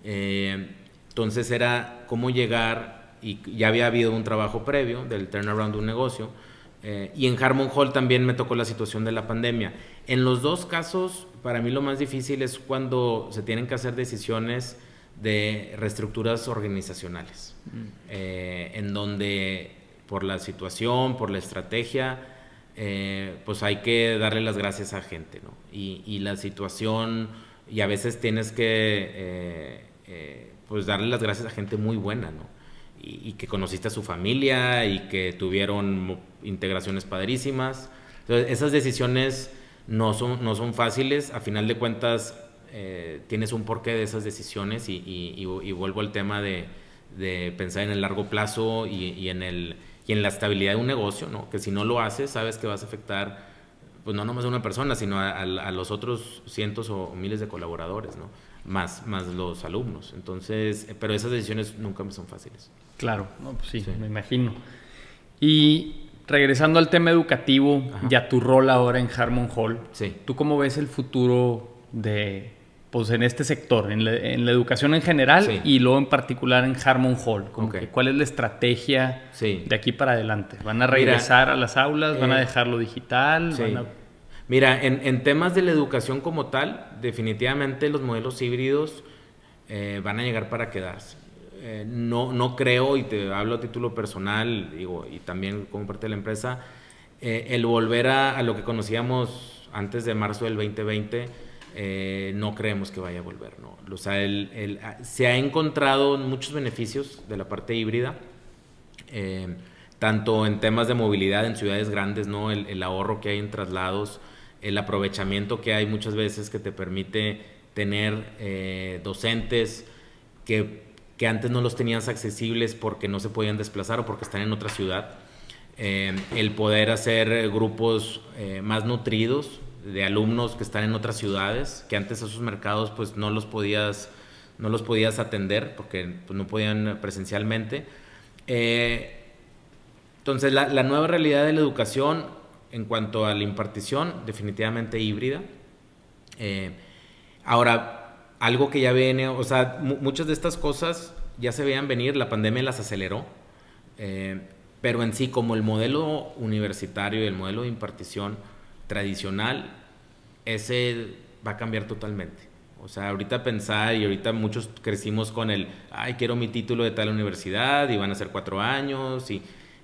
Speaker 1: entonces era cómo llegar y ya había habido un trabajo previo del turnaround de un negocio. Eh, y en Harmon Hall también me tocó la situación de la pandemia. En los dos casos, para mí lo más difícil es cuando se tienen que hacer decisiones de reestructuras organizacionales, mm. eh, en donde por la situación, por la estrategia, eh, pues hay que darle las gracias a gente, ¿no? Y, y la situación, y a veces tienes que, pues darle las gracias a gente muy buena, ¿no? y, que conociste a su familia y que tuvieron integraciones padrísimas. Entonces, esas decisiones no son, no son fáciles. A final de cuentas, eh, tienes un porqué de esas decisiones y, y, vuelvo al tema de, de, pensar en el largo plazo y, en el, y en la estabilidad de un negocio, ¿no? que si no lo haces, sabes que vas a afectar pues no nomás a una persona, sino a, a los otros cientos o miles de colaboradores. ¿no? más, más los alumnos. Entonces, eh, pero esas decisiones nunca me son fáciles.
Speaker 2: Claro, pues sí, me imagino. Y regresando al tema educativo y a tu rol ahora en Harmon Hall, sí. ¿tú cómo ves el futuro de, pues en este sector, en la, educación en general y luego en particular en Harmon Hall? ¿Cuál es la estrategia de aquí para adelante? ¿Van a regresar a las aulas? ¿Van a eh, dejarlo digital? ¿Van a
Speaker 1: Mira, en, temas de la educación como tal, definitivamente los modelos híbridos eh, van a llegar para quedarse. Eh, no, no creo, y te hablo a título personal, digo, y también como parte de la empresa, eh, el volver a, lo que conocíamos antes de marzo del 2020, no creemos que vaya a volver. ¿no? O sea, se ha encontrado muchos beneficios de la parte híbrida, tanto en temas de movilidad en ciudades grandes, ¿no? el, el ahorro que hay en traslados, el aprovechamiento que hay muchas veces que te permite tener eh, docentes que, que, antes no los tenías accesibles porque no se podían desplazar o porque están en otra ciudad. Eh, el poder hacer grupos eh, más nutridos de alumnos que están en otras ciudades, que antes esos mercados pues no los podías, no los podías atender porque pues, no podían presencialmente. entonces la, la nueva realidad de la educación en cuanto a la impartición, definitivamente híbrida. Eh, ahora, algo que ya viene, o sea, muchas de estas cosas ya se veían venir, la pandemia las aceleró, eh, pero en sí, como el modelo universitario y el modelo de impartición tradicional, ese va a cambiar totalmente. O sea, ahorita pensar y ahorita muchos crecimos con el, ay, quiero mi título de tal universidad y van a ser cuatro años y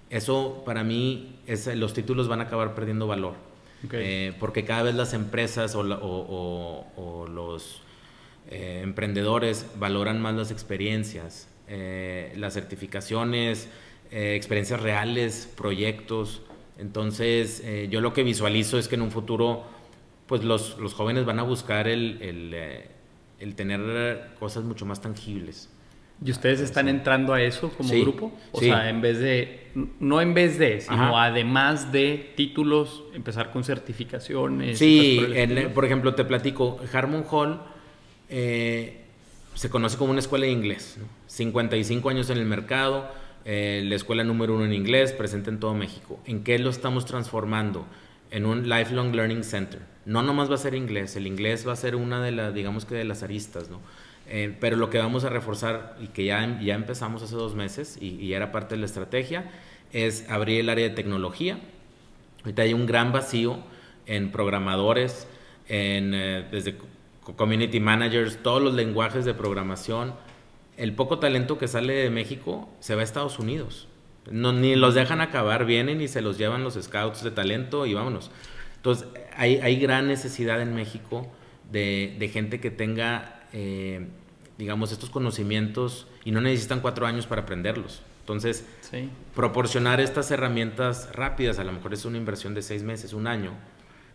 Speaker 1: eso para mí, es, los títulos van a acabar perdiendo valor. Eh, porque cada vez las empresas o, los eh, emprendedores valoran más las experiencias, eh, las certificaciones, experiencias reales, proyectos. Entonces, yo lo que visualizo es que en un futuro, pues los, los jóvenes van a buscar el, el, el tener cosas mucho más tangibles.
Speaker 2: ¿Y ustedes están entrando a eso como grupo? O sea, en vez de, no en vez de, sino además de títulos, empezar con certificaciones.
Speaker 1: Sí, por, ejemplo, te platico, Harmon Hall eh, se conoce como una escuela de inglés, 55 años en el mercado, eh, la escuela número uno en inglés, presente en todo México. ¿En qué lo estamos transformando? En un Lifelong Learning Center. No nomás va a ser inglés, el inglés va a ser una de las, digamos que de las aristas, ¿no? Eh, pero lo que vamos a reforzar y que ya, ya empezamos hace dos meses y, era parte de la estrategia es abrir el área de tecnología. Ahorita hay un gran vacío en programadores, en, eh, desde community managers, todos los lenguajes de programación. El poco talento que sale de México se va a Estados Unidos. No, ni los dejan acabar, vienen y se los llevan los scouts de talento y vámonos. Entonces, hay, hay gran necesidad en México de, de gente que tenga eh, digamos, estos conocimientos y no necesitan cuatro años para aprenderlos. Entonces, proporcionar estas herramientas rápidas, a lo mejor es una inversión de seis meses, un año,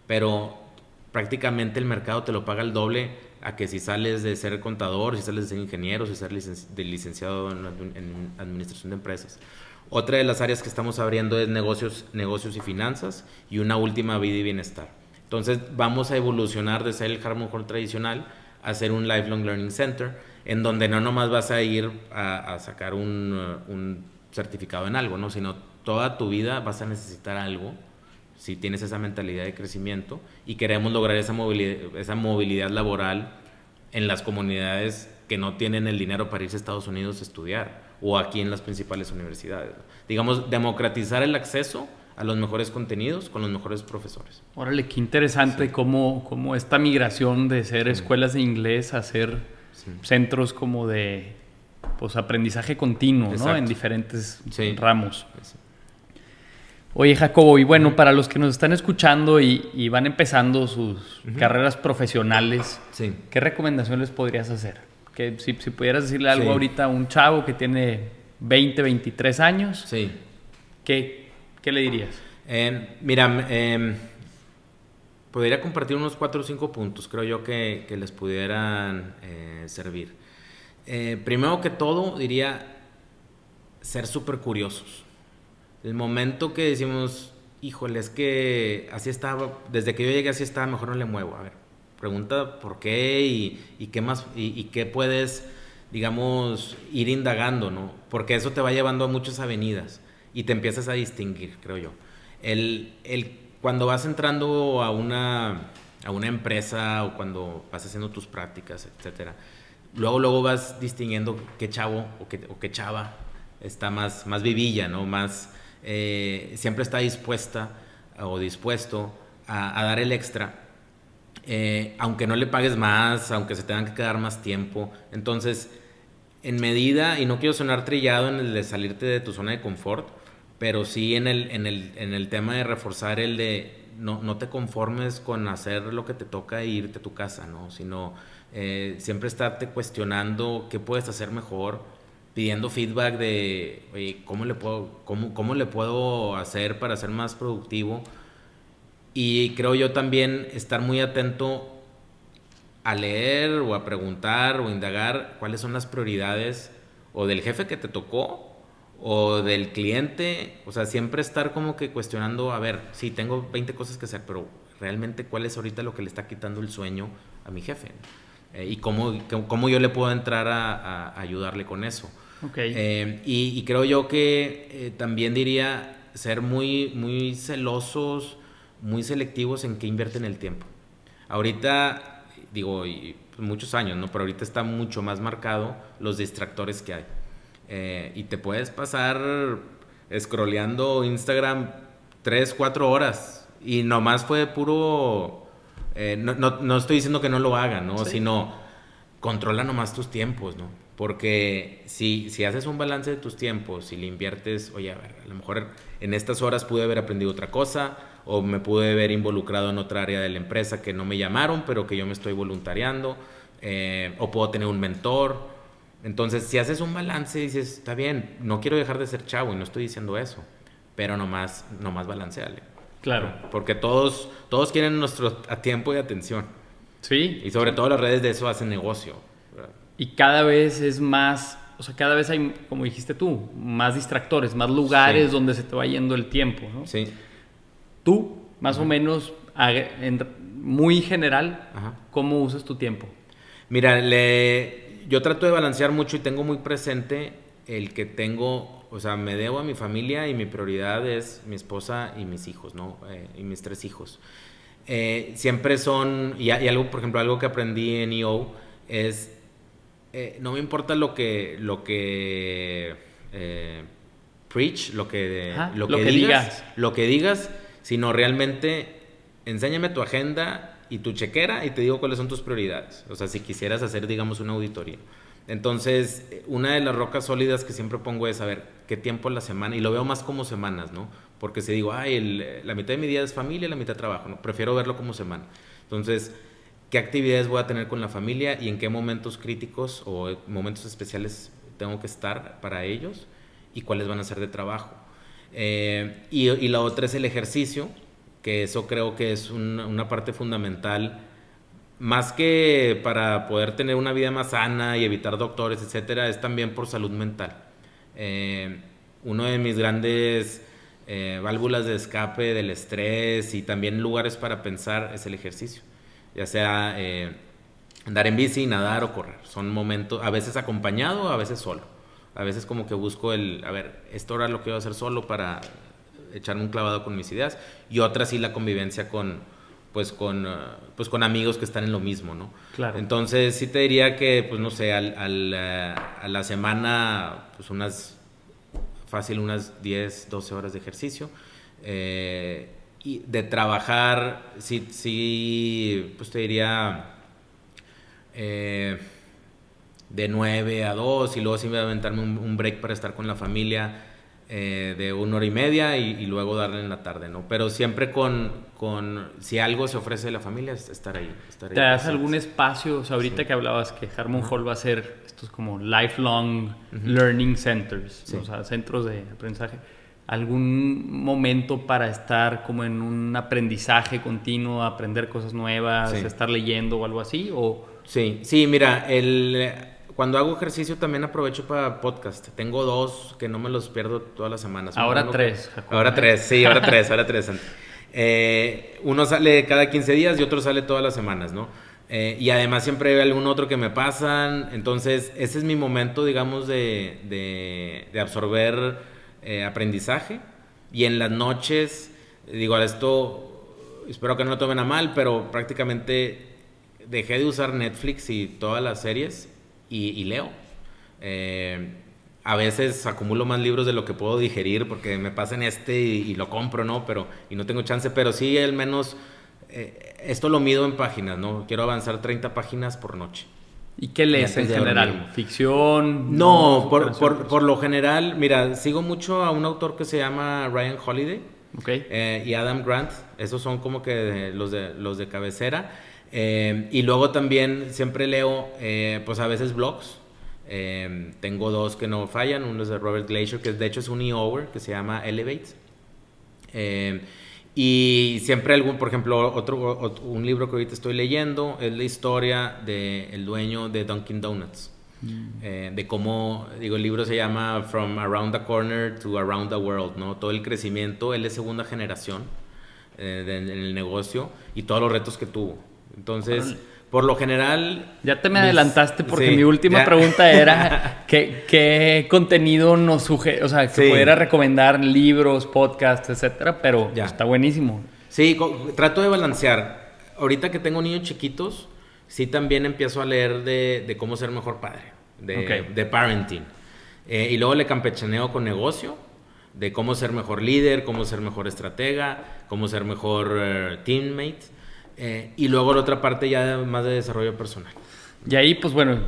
Speaker 1: pero prácticamente el mercado te lo paga el doble a que si sales de ser contador, si sales de ser ingeniero, si sales de licenciado en, administración de empresas. Otra de las áreas que estamos abriendo es negocios, negocios y finanzas y una última vida y bienestar. Entonces vamos a evolucionar de ser el Harmon Hall tradicional a ser un Lifelong Learning Center, en donde no nomás vas a ir a, sacar un, un, certificado en algo, ¿no? sino toda tu vida vas a necesitar algo si tienes esa mentalidad de crecimiento y queremos lograr esa movilidad, esa movilidad laboral en las comunidades que no tienen el dinero para irse a Estados Unidos a estudiar o aquí en las principales universidades. Digamos, democratizar el acceso a los mejores contenidos con los mejores profesores.
Speaker 2: Órale, qué interesante cómo, cómo, esta migración de ser escuelas de inglés a ser centros como de pues, aprendizaje continuo, ¿no? En diferentes ramos. Oye, Jacobo, y bueno, para los que nos están escuchando y, van empezando sus carreras profesionales, ¿qué recomendación les podrías hacer? Que si, pudieras decirle algo ahorita a un chavo que tiene 20, 23 años, ¿qué, ¿qué, le dirías?
Speaker 1: Em, mira, eh, podría compartir unos 4 o 5 puntos, creo yo, que, que les pudieran eh, servir. Eh, primero que todo, diría ser súper curiosos el momento que decimos, híjole, es que así estaba, desde que yo llegué así estaba, mejor no le muevo. A ver, pregunta por qué y, qué más, y, qué puedes, digamos, ir indagando, ¿no? Porque eso te va llevando a muchas avenidas y te empiezas a distinguir, creo yo. El, el, cuando vas entrando a una, a una empresa o cuando vas haciendo tus prácticas, etcétera, luego, luego vas distinguiendo qué chavo o qué, o qué chava está más, más vivilla, ¿no? Más eh, siempre está dispuesta o dispuesto a, dar el extra, eh, aunque no le pagues más, aunque se tengan que quedar más tiempo. Entonces, en medida, y no quiero sonar trillado en el de salirte de tu zona de confort, pero sí en el, en el, en el tema de reforzar el de no, no, te conformes con hacer lo que te toca e irte a tu casa, ¿no? Sino eh, siempre estarte cuestionando qué puedes hacer mejor, pidiendo feedback de, ¿cómo le, puedo, cómo, ¿cómo le puedo hacer para ser más productivo? Y creo yo también estar muy atento a leer o a preguntar o indagar cuáles son las prioridades o del jefe que te tocó o del cliente, o sea, siempre estar como que cuestionando, a ver, sí, tengo 20 cosas que hacer, pero realmente cuál es ahorita lo que le está quitando el sueño a mi jefe eh, y cómo, cómo, yo le puedo entrar a ayudarle con eso. Eh, y, creo yo que eh, también diría ser muy, muy celosos, muy selectivos en qué invierten el tiempo. Ahorita, digo, y, pues, muchos años, ¿no? Pero ahorita está mucho más marcado los distractores que hay. Eh, y te puedes pasar scrolleando Instagram 3, 4 horas y nomás fue puro... no, no, no, estoy diciendo que no lo hagan, ¿no? Sino controla nomás tus tiempos, ¿no? Porque si, si haces un balance de tus tiempos y le inviertes, oye, a, ver, a lo mejor en estas horas pude haber aprendido otra cosa o me pude haber involucrado en otra área de la empresa que no me llamaron, pero que yo me estoy voluntariando, eh, o puedo tener un mentor. Entonces, si haces un balance y dices, está bien, no quiero dejar de ser chavo y no estoy diciendo eso, pero nomás, nomás balanceale.
Speaker 2: Claro.
Speaker 1: Porque todos, todos quieren nuestro tiempo y atención.
Speaker 2: Sí.
Speaker 1: Y sobre todo las redes de eso hacen negocio
Speaker 2: y cada vez es más, o sea, cada vez hay, como dijiste tú, más distractores, más lugares donde se te va yendo el tiempo, ¿no?
Speaker 1: Sí.
Speaker 2: Tú, más o menos, muy general, ¿cómo usas tu tiempo?
Speaker 1: Mira, le, yo trato de balancear mucho y tengo muy presente el que tengo, o sea, me debo a mi familia y mi prioridad es mi esposa y mis hijos, ¿no? Eh, y mis tres hijos. Eh, siempre son, y, y, algo, por ejemplo, algo que aprendí en EO es eh, no me importa lo que, lo que eh, preach, lo que, lo, que, digas, lo que digas, sino realmente enséñame tu agenda y tu chequera y te digo cuáles son tus prioridades. O sea, si quisieras hacer, digamos, una auditoría. Entonces, una de las rocas sólidas que siempre pongo es, a ver, qué tiempo en la semana, y lo veo más como semanas, ¿no? Porque si digo, ay, la mitad de mi día es familia y la mitad trabajo, ¿no? Prefiero verlo como semana. Entonces, qué actividades voy a tener con la familia y en qué momentos críticos o momentos especiales tengo que estar para ellos y cuáles van a ser de trabajo. Eh, y, la otra es el ejercicio, que eso creo que es una parte fundamental más que para poder tener una vida más sana y evitar doctores, etcétera, es también por salud mental. Eh, uno de mis grandes eh, válvulas de escape del estrés y también lugares para pensar es el ejercicio, ya sea eh, andar en bici, nadar o correr. Son momentos, a veces acompañado, a veces solo. A veces como que busco el, a ver, esto ahora lo quiero hacer solo para echarme un clavado con mis ideas y otra sí la convivencia con, pues con, ah, pues con amigos que están en lo mismo, ¿no?
Speaker 2: Claro.
Speaker 1: Entonces sí te diría que, pues no sé, al, al, eh, a la semana, pues unas, fácil, unas 10, 12 horas de ejercicio. Eh, y de trabajar, sí, sí, pues te diría eh, de 9 a 2 y luego sí voy a aventarme un, un break para estar con la familia eh, de una hora y media y, luego darle en la tarde, ¿no? Pero siempre con, con, si algo se ofrece de la familia, estar ahí. Estar ahí
Speaker 2: ¿Te das algún espacio? O sea, ahorita que hablabas que Harmon Hall va a ser estos como lifelong learning centers, o sea, centros de aprendizaje. ¿Algún momento para estar como en un aprendizaje continuo, aprender cosas nuevas, estar leyendo o algo así? O...
Speaker 1: Sí, sí, mira, el cuando hago ejercicio también aprovecho para podcast. Tengo dos que no me los pierdo todas las semanas.
Speaker 2: Ahora tres.
Speaker 1: Ahora tres, sí, ahora tres, ahora tres. Eh, uno sale cada 15 días y otro sale todas las semanas, ¿no? Eh, y además siempre hay algún otro que me pasan. Entonces, ese es mi momento, digamos, de, de, absorber eh, aprendizaje. Y en las noches, digo, esto, espero que no lo tomen a mal, pero prácticamente dejé de usar Netflix y todas las series y, leo. Eh, a veces acumulo más libros de lo que puedo digerir porque me pasan este y, lo compro, ¿no? Pero, y no tengo chance, pero sí al menos eh, esto lo mido en páginas, ¿no? Quiero avanzar 30 páginas por noche.
Speaker 2: ¿Y qué lees en general? ¿Ficción?
Speaker 1: No, por, por, por, lo general, mira, sigo mucho a un autor que se llama Ryan Holiday
Speaker 2: okay.
Speaker 1: Eh, y Adam Grant. Esos son como que los, de, los de cabecera. Eh, y luego también siempre leo, eh, pues a veces blogs. Tengo dos que no fallan. Uno es de Robert Glacier, que de hecho es un e-over, que se llama Elevate. Y siempre algún, por ejemplo, otro, un libro que ahorita estoy leyendo es la historia del dueño de Dunkin' Donuts. Mm. de cómo, digo, el libro se llama From Around the Corner to Around the World, ¿no? Todo el crecimiento, él es segunda generación en el negocio y todos los retos que tuvo. Entonces, por lo general...
Speaker 2: Ya te me adelantaste porque mi última pregunta era ¿qué, ¿qué, contenido nos sugiere, o sea, que pudiera recomendar libros, podcasts, etcétera, pero ya. está buenísimo.
Speaker 1: Sí, trato de balancear. Ahorita que tengo niños chiquitos, sí también empiezo a leer de, de cómo ser mejor padre, de, de parenting. Eh, y luego le campechaneo con negocio, de cómo ser mejor líder, cómo ser mejor estratega, cómo ser mejor eh, teammate. Eh, y luego la otra parte ya más de desarrollo personal.
Speaker 2: Y ahí, pues bueno,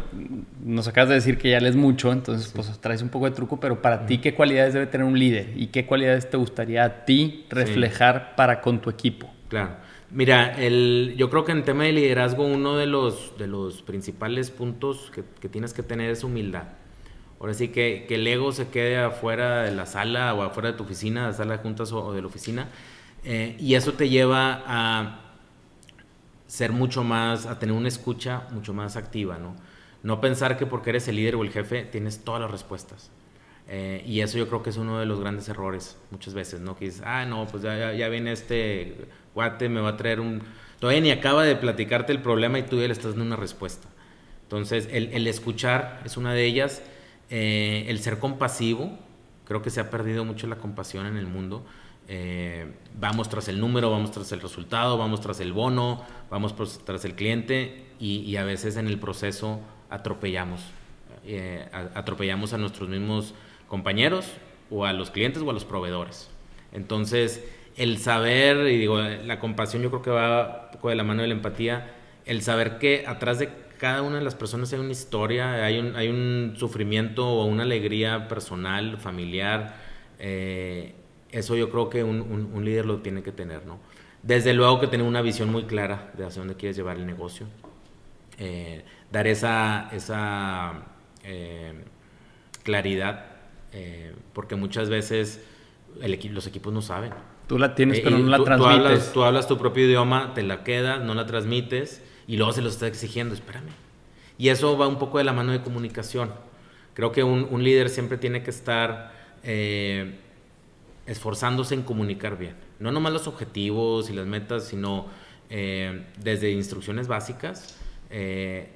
Speaker 2: nos acabas de decir que ya lees mucho, entonces pues traes un poco de truco, pero para ti, ¿qué cualidades debe tener un líder? ¿Y qué cualidades te gustaría a ti reflejar para con tu equipo?
Speaker 1: Claro. Mira, el, yo creo que en tema de liderazgo uno de los, de los principales puntos que, que tienes que tener es humildad. Ahora sí que, que, el ego se quede afuera de la sala o afuera de tu oficina, de la sala de juntas o, de la oficina, eh, y eso te lleva a ser mucho más, a tener una escucha mucho más activa, ¿no? No pensar que porque eres el líder o el jefe tienes todas las respuestas. Eh, y eso yo creo que es uno de los grandes errores muchas veces, ¿no? Que dices, ah, no, pues ya, ya, viene este guate, me va a traer un... Todavía ni acaba de platicarte el problema y tú ya le estás dando una respuesta. Entonces, el, el escuchar es una de ellas. Eh, el ser compasivo, creo que se ha perdido mucho la compasión en el mundo. Eh, vamos tras el número, vamos tras el resultado, vamos tras el bono, vamos tras el cliente y, a veces en el proceso atropellamos, eh, atropellamos a nuestros mismos compañeros o a los clientes o a los proveedores. Entonces, el saber, y digo, la compasión yo creo que va un poco de la mano de la empatía, el saber que atrás de cada una de las personas hay una historia, hay un, hay un sufrimiento o una alegría personal, familiar, eh, eso yo creo que un, un, líder lo tiene que tener, ¿no? Desde luego que tener una visión muy clara de hacia dónde quieres llevar el negocio, eh, dar esa, esa eh, claridad, eh, porque muchas veces el los equipos no saben.
Speaker 2: Tú la tienes, pero no la transmites.
Speaker 1: Tú hablas, tú hablas, tu propio idioma, te la quedas, no la transmites, y luego se los está exigiendo, espérame. Y eso va un poco de la mano de comunicación. Creo que un, líder siempre tiene que estar eh, esforzándose en comunicar bien. No nomás los objetivos y las metas, sino eh, desde instrucciones básicas, eh,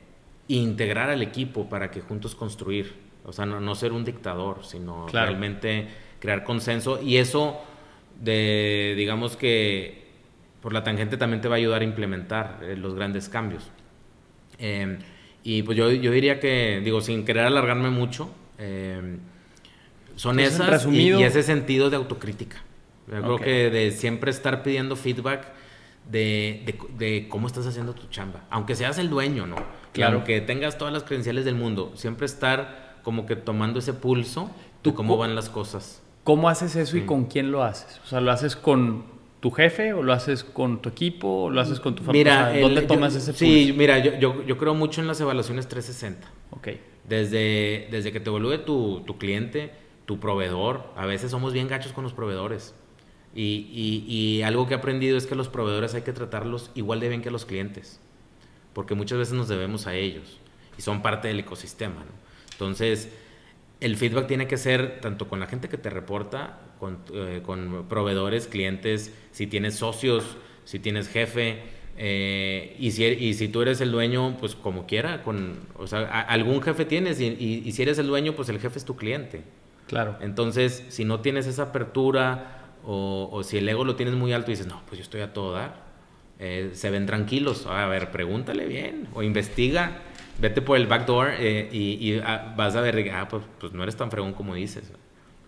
Speaker 1: integrar al equipo para que juntos construir. O sea, no, ser un dictador, sino realmente crear consenso. Y eso, de, digamos que por la tangente también te va a ayudar a implementar eh, los grandes cambios. Em, y pues yo, yo, diría que, digo, sin querer alargarme mucho, son pues esas y, ese sentido de autocrítica. Yo creo que de siempre estar pidiendo feedback de, de, cómo estás haciendo tu chamba. Aunque seas el dueño, ¿no? Claro. que tengas todas las credenciales del mundo, siempre estar como que tomando ese pulso de cómo van las cosas.
Speaker 2: ¿Cómo haces eso y con quién lo haces? O sea, ¿lo haces con tu jefe o lo haces con tu equipo o lo haces con tu
Speaker 1: familia? Mira, ¿dónde tomas ese pulso? Sí, mira, yo, yo, yo, creo mucho en las evaluaciones 360.
Speaker 2: Ok.
Speaker 1: Desde, desde que te evalúe tu, tu cliente, tu proveedor, a veces somos bien gachos con los proveedores. Y, y, algo que he aprendido es que los proveedores hay que tratarlos igual de bien que los clientes, porque muchas veces nos debemos a ellos y son parte del ecosistema. Entonces, el feedback tiene que ser tanto con la gente que te reporta, con, eh, con proveedores, clientes, si tienes socios, si tienes jefe, eh, y, si, y si tú eres el dueño, pues como quiera, con, o sea, algún jefe tienes, y, y, si eres el dueño, pues el jefe es tu cliente.
Speaker 2: Claro.
Speaker 1: Entonces, si no tienes esa apertura, o, o si el ego lo tienes muy alto y dices, no, pues yo estoy a todo dar, eh, se ven tranquilos, a ver, pregúntale bien, o investiga vete por el backdoor eh, y, ah, vas a ver, ah, pues, pues, no eres tan fregón como dices.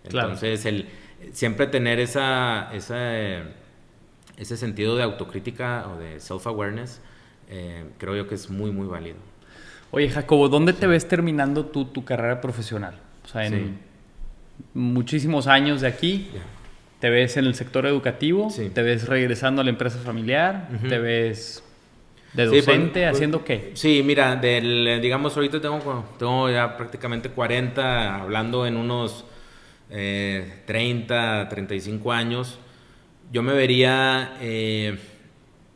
Speaker 1: Entonces, el, siempre tener esa, esa, ese sentido de autocrítica o de self-awareness, eh, creo yo que es muy, muy válido.
Speaker 2: Oye, Jacobo, ¿dónde te ves terminando tú tu carrera profesional? O sea, en muchísimos años de aquí. ¿Te ves en el sector educativo? ¿Te ves regresando a la empresa familiar? ¿Te ves ¿De pues, docente pues, haciendo qué?
Speaker 1: Sí, mira, del, digamos, ahorita tengo, tengo ya prácticamente 40, hablando en unos 30, eh, 35 años. Yo me vería eh,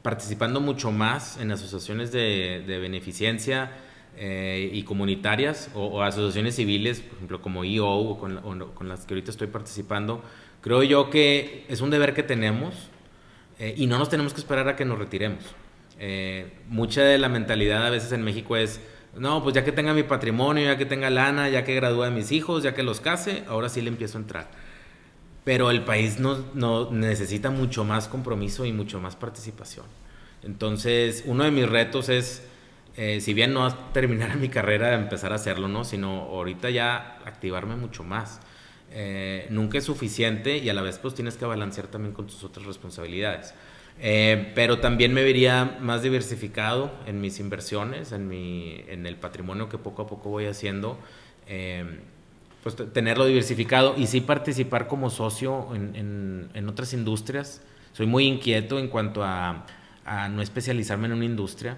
Speaker 1: participando mucho más en asociaciones de, beneficencia eh, y comunitarias o, asociaciones civiles, por ejemplo, como EO o con, o con, las que ahorita estoy participando. Creo yo que es un deber que tenemos y no nos tenemos que esperar a que nos retiremos. Eh, mucha de la mentalidad a veces en México es, no, pues ya que tenga mi patrimonio, ya que tenga lana, ya que gradúe a mis hijos, ya que los case, ahora sí le empiezo a entrar. Pero el país no, necesita mucho más compromiso y mucho más participación. Entonces, uno de mis retos es, eh, si bien no terminar mi carrera, empezar a hacerlo, ¿no? Sino ahorita ya activarme mucho más. Eh, nunca es suficiente y a la vez pues tienes que balancear también con tus otras responsabilidades. Eh, pero también me vería más diversificado en mis inversiones, en, mi, en el patrimonio que poco a poco voy haciendo. Eh, pues tenerlo diversificado y sí participar como socio en, en, otras industrias. Soy muy inquieto en cuanto a, a no especializarme en una industria.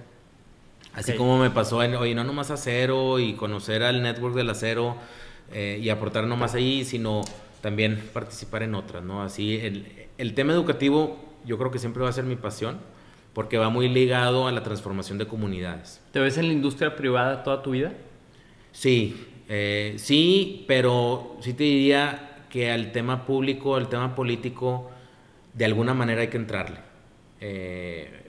Speaker 1: Así como me pasó en, oye, no nomás acero y conocer al network del acero eh, y aportar nomás ahí, sino también participar en otras, ¿no? Así, el, el tema educativo yo creo que siempre va a ser mi pasión porque va muy ligado a la transformación de comunidades.
Speaker 2: ¿Te ves en la industria privada toda tu vida?
Speaker 1: Sí, eh, sí, pero sí te diría que al tema público, al tema político, de alguna manera hay que entrarle. Eh,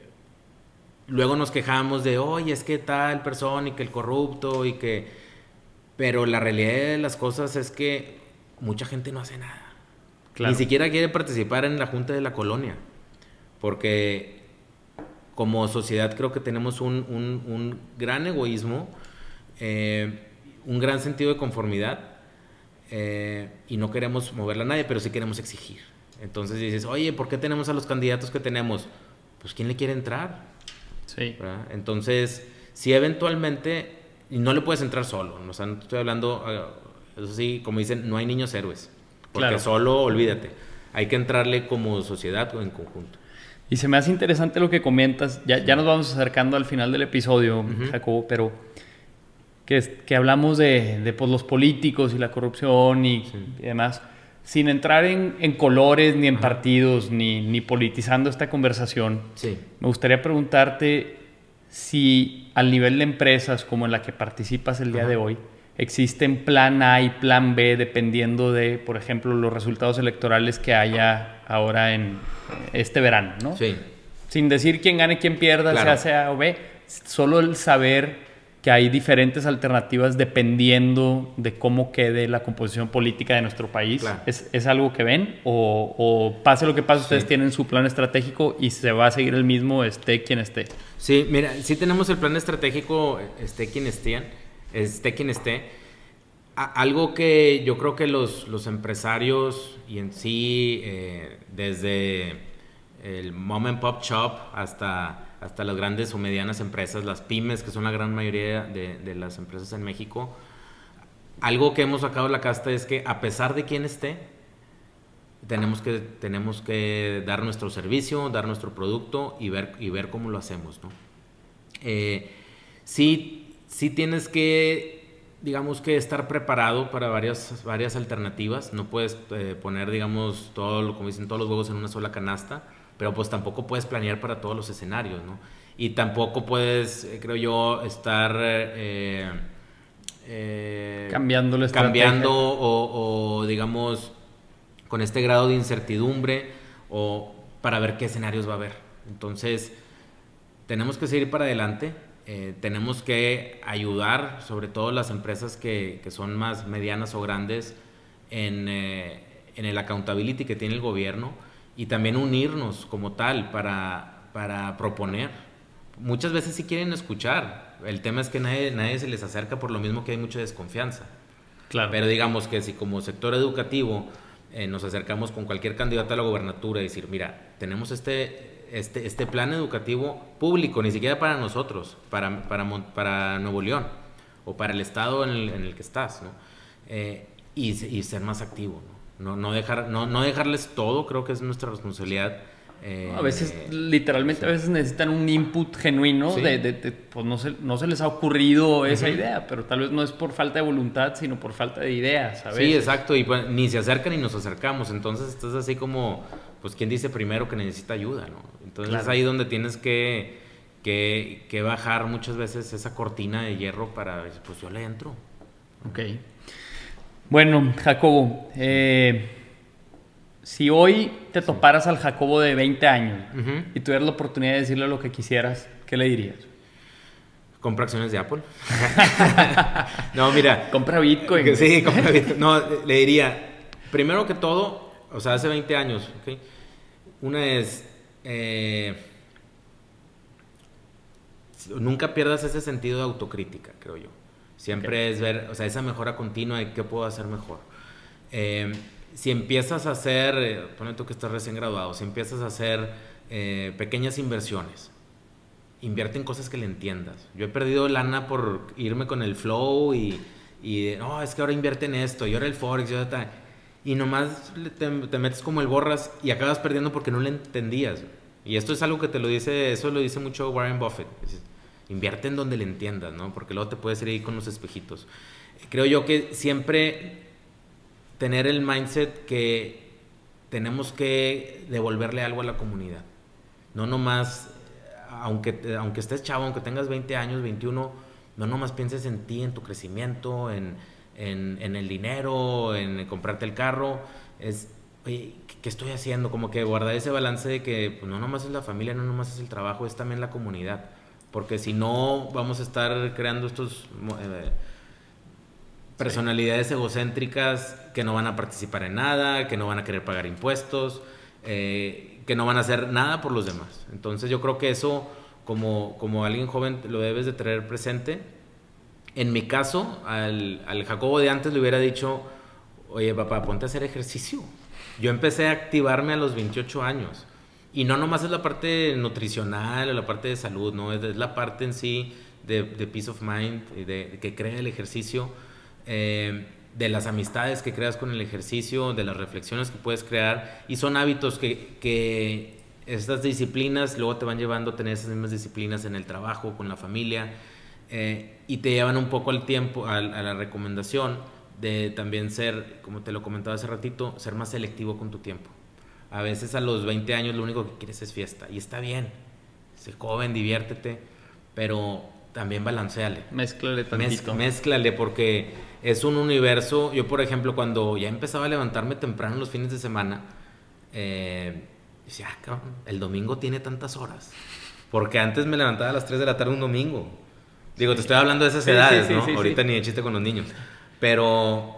Speaker 1: luego nos quejamos de, oye, es que tal persona y que el corrupto y que... Pero la realidad de las cosas es que mucha gente no hace nada. Ni siquiera quiere participar en la junta de la colonia porque como sociedad creo que tenemos un, gran egoísmo, eh, un gran sentido de conformidad eh, y no queremos moverla a nadie, pero sí queremos exigir. Entonces dices, oye, ¿por qué tenemos a los candidatos que tenemos? Pues ¿quién le quiere entrar?
Speaker 2: Sí.
Speaker 1: Entonces, si eventualmente, y no le puedes entrar solo, o sea, no estoy hablando, eh, eso sí, como dicen, no hay niños héroes, porque solo olvídate, hay que entrarle como sociedad o en conjunto.
Speaker 2: Y se me hace interesante lo que comentas. Ya, ya nos vamos acercando al final del episodio, Jacobo, pero que, que hablamos de, de pues, los políticos y la corrupción y, demás, sin entrar en, en colores ni en partidos ni, ni, politizando esta conversación.
Speaker 1: Sí.
Speaker 2: Me gustaría preguntarte si al nivel de empresas como en la que participas el día de hoy, existen plan A y plan B dependiendo de, por ejemplo, los resultados electorales que haya ahora en este verano, ¿no?
Speaker 1: Sí.
Speaker 2: Sin decir quién gane, quién pierda, sea sea A o B, solo el saber que hay diferentes alternativas dependiendo de cómo quede la composición política de nuestro país. ¿Es, algo que ven? O, pase lo que pase, ustedes tienen su plan estratégico y se va a seguir el mismo, esté quien esté?
Speaker 1: Sí, mira, sí tenemos el plan estratégico, esté quien esté, esté quien esté. algo que yo creo que los, los empresarios y en sí, eh, desde el mom and pop shop hasta hasta las grandes o medianas empresas, las pymes, que son la gran mayoría de, las empresas en México. Algo que hemos sacado de la casta es que a pesar de quién esté, tenemos que, tenemos que dar nuestro servicio, dar nuestro producto y ver, y ver cómo lo hacemos. ¿no? Eh, sí, sí tienes que, digamos que estar preparado para varias, varias alternativas. No puedes eh, poner, digamos, todo, como dicen, todos los huevos en una sola canasta pero pues tampoco puedes planear para todos los escenarios, ¿no? Y tampoco puedes, eh, creo yo, estar... Eh,
Speaker 2: eh, cambiando
Speaker 1: Cambiando o, digamos, con este grado de incertidumbre o para ver qué escenarios va a haber. Entonces, tenemos que seguir para adelante, tenemos que ayudar, sobre todo las empresas que, que son más medianas o grandes, en, en el accountability que tiene el gobierno y también unirnos como tal para, para proponer. Muchas veces sí quieren escuchar, el tema es que nadie, nadie se les acerca por lo mismo que hay mucha desconfianza. Claro. Pero digamos que si como sector educativo eh, nos acercamos con cualquier candidato a la gobernatura y decir, mira, tenemos este, este, este plan educativo público, ni siquiera para nosotros, para, para, para Nuevo León o para el estado en el, en el que estás, ¿no? Eh, y, y, ser más activo, ¿no? No, no, dejar, no, no dejarles todo, creo que es nuestra responsabilidad.
Speaker 2: Eh, a veces, literalmente, a veces necesitan un input genuino de, de, pues no se, no se les ha ocurrido esa idea, pero tal vez no es por falta de voluntad, sino por falta de ideas, ¿sabes?
Speaker 1: Sí, exacto, y pues, ni se acercan ni nos acercamos, entonces estás así como, pues, ¿quién dice primero que necesita ayuda, no? Entonces es ahí donde tienes que, que, que bajar muchas veces esa cortina de hierro para, pues, yo le entro.
Speaker 2: Ok. Bueno, Jacobo, eh, si hoy te toparas al Jacobo de 20 años y tuvieras la oportunidad de decirle lo que quisieras, ¿qué le dirías?
Speaker 1: Compra acciones de Apple. no, mira.
Speaker 2: Compra Bitcoin.
Speaker 1: Sí, compra Bitcoin. No, le diría, primero que todo, o sea, hace 20 años, ¿ok? Una es, eh, nunca pierdas ese sentido de autocrítica, creo yo. Siempre es ver, o sea, esa mejora continua y qué puedo hacer mejor. Eh, si empiezas a hacer, eh, pone tú que estás recién graduado, si empiezas a hacer eh, pequeñas inversiones, invierte en cosas que le entiendas. Yo he perdido lana por irme con el flow y, y no, es que ahora invierte en esto, y ahora el Forex, y ahora Y nomás te, te, metes como el borras y acabas perdiendo porque no le entendías. Y esto es algo que te lo dice, eso lo dice mucho Warren Buffett. Invierte en donde le entiendas, ¿no? Porque luego te puedes ir con los espejitos. Creo yo que siempre tener el mindset que tenemos que devolverle algo a la comunidad. No nomás, aunque, aunque estés chavo, aunque tengas 20 años, 21, no nomás pienses en ti, en tu crecimiento, en, en, el dinero, en comprarte el carro. Es, oye, ¿qué estoy haciendo? Como que guardar ese balance de que pues, no nomás es la familia, no nomás es el trabajo, es también la comunidad porque si no vamos a estar creando estos eh, personalidades egocéntricas que no van a participar en nada, que no van a querer pagar impuestos, eh, que no van a hacer nada por los demás. Entonces yo creo que eso, como, como alguien joven, lo debes de tener presente. En mi caso, al, al Jacobo de antes le hubiera dicho, oye papá, ponte a hacer ejercicio. Yo empecé a activarme a los 28 años. Y no nomás es la parte nutricional o la parte de salud, ¿no? Es, la parte en sí de, peace of mind, de, que crea el ejercicio, eh, de las amistades que creas con el ejercicio, de las reflexiones que puedes crear. Y son hábitos que, que estas disciplinas luego te van llevando a tener esas mismas disciplinas en el trabajo, con la familia, eh, y te llevan un poco al tiempo, a, a la recomendación de también ser, como te lo comentaba hace ratito, ser más selectivo con tu tiempo. A veces a los 20 años lo único que quieres es fiesta. Y está bien. Se joven, diviértete. pero también balanceale.
Speaker 2: Mézclale tantito.
Speaker 1: mézclale porque es un universo. Yo, por ejemplo, cuando ya empezaba a levantarme temprano los fines de semana, eh, decía, ah, cabrón, el domingo tiene tantas horas. Porque antes me levantaba a las 3 de la tarde un domingo. Digo, te estoy hablando de esas edades, ¿no? Ahorita ni de chiste con los niños. Pero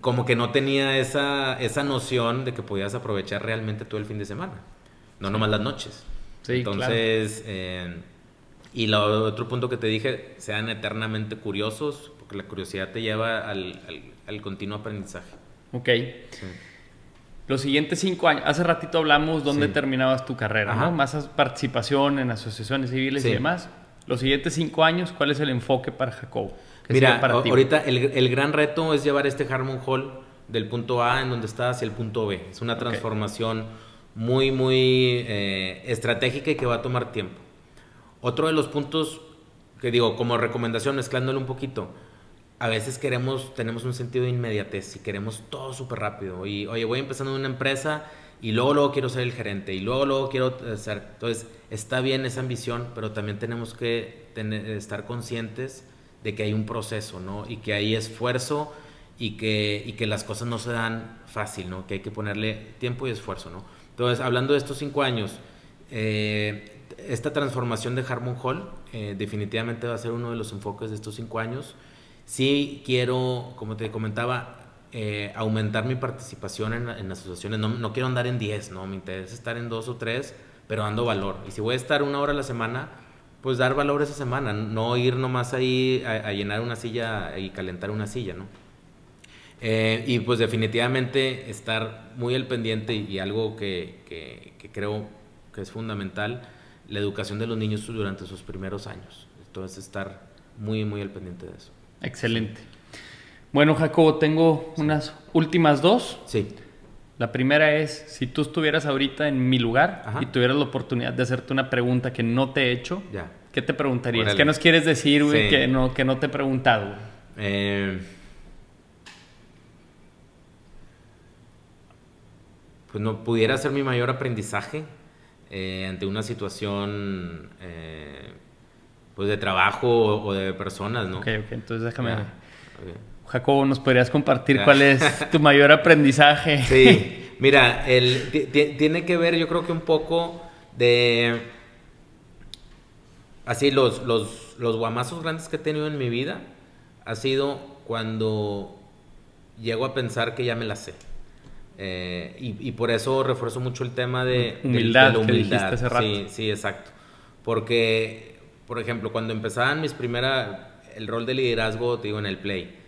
Speaker 1: como que no tenía esa, esa noción de que podías aprovechar realmente todo el fin de semana. No nomás las noches. Sí, Entonces, eh, y lo otro punto que te dije, sean eternamente curiosos, porque la curiosidad te lleva al, al, continuo aprendizaje.
Speaker 2: Ok. Los siguientes cinco años, hace ratito hablamos dónde terminabas tu carrera, ¿no? Más participación en asociaciones civiles y demás. Los siguientes cinco años, ¿cuál es el enfoque para Jacob?
Speaker 1: Mira, para ahorita el, el, gran reto es llevar este Harmon Hall del punto A en donde está hacia el punto B. Es una transformación muy, muy eh, estratégica y que va a tomar tiempo. Otro de los puntos que digo, como recomendación, mezclándolo un poquito, a veces queremos, tenemos un sentido de inmediatez y queremos todo súper rápido. Y, oye, voy empezando una empresa y luego, luego quiero ser el gerente y luego, luego quiero ser... Entonces, está bien esa ambición, pero también tenemos que tener, estar conscientes de que hay un proceso, ¿no? Y que hay esfuerzo y que, y que las cosas no se dan fácil, ¿no? Que hay que ponerle tiempo y esfuerzo, ¿no? Entonces, hablando de estos cinco años, eh, esta transformación de Harmon Hall eh, definitivamente va a ser uno de los enfoques de estos cinco años. Sí quiero, como te comentaba, eh, aumentar mi participación en, asociaciones. No, no, quiero andar en 10, ¿no? Me interesa estar en dos o tres, pero dando valor. Y si voy a estar una hora a la semana, pues dar valor esa semana. No ir nomás ahí a, llenar una silla y calentar una silla, ¿no? Eh, y pues definitivamente estar muy al pendiente y, algo que, que, que creo que es fundamental la educación de los niños durante sus primeros años. Entonces, estar muy, muy al pendiente de eso.
Speaker 2: Excelente. Bueno, Jacobo, tengo unas últimas dos.
Speaker 1: Sí.
Speaker 2: La primera es, si tú estuvieras ahorita en mi lugar y tuvieras la oportunidad de hacerte una pregunta que no te he hecho, ya. ¿qué te preguntarías? ¿Qué nos quieres decir, güey, que, no, que no te he preguntado?
Speaker 1: Eh, pues no pudiera ser mi mayor aprendizaje eh, ante una situación eh, pues de trabajo o, de personas, ¿no?
Speaker 2: Ok, ok, entonces déjame... Jacobo, ¿nos podrías compartir cuál es tu mayor aprendizaje?
Speaker 1: Sí, mira, el, tiene que ver yo creo que un poco de... Así, los, los, los guamazos grandes que he tenido en mi vida ha sido cuando llego a pensar que ya me la sé. Eh, y, por eso refuerzo mucho el tema de,
Speaker 2: humildad,
Speaker 1: la humildad. Sí, sí, exacto. Porque, por ejemplo, cuando empezaban mis primeras, el rol de liderazgo, te digo, en el play,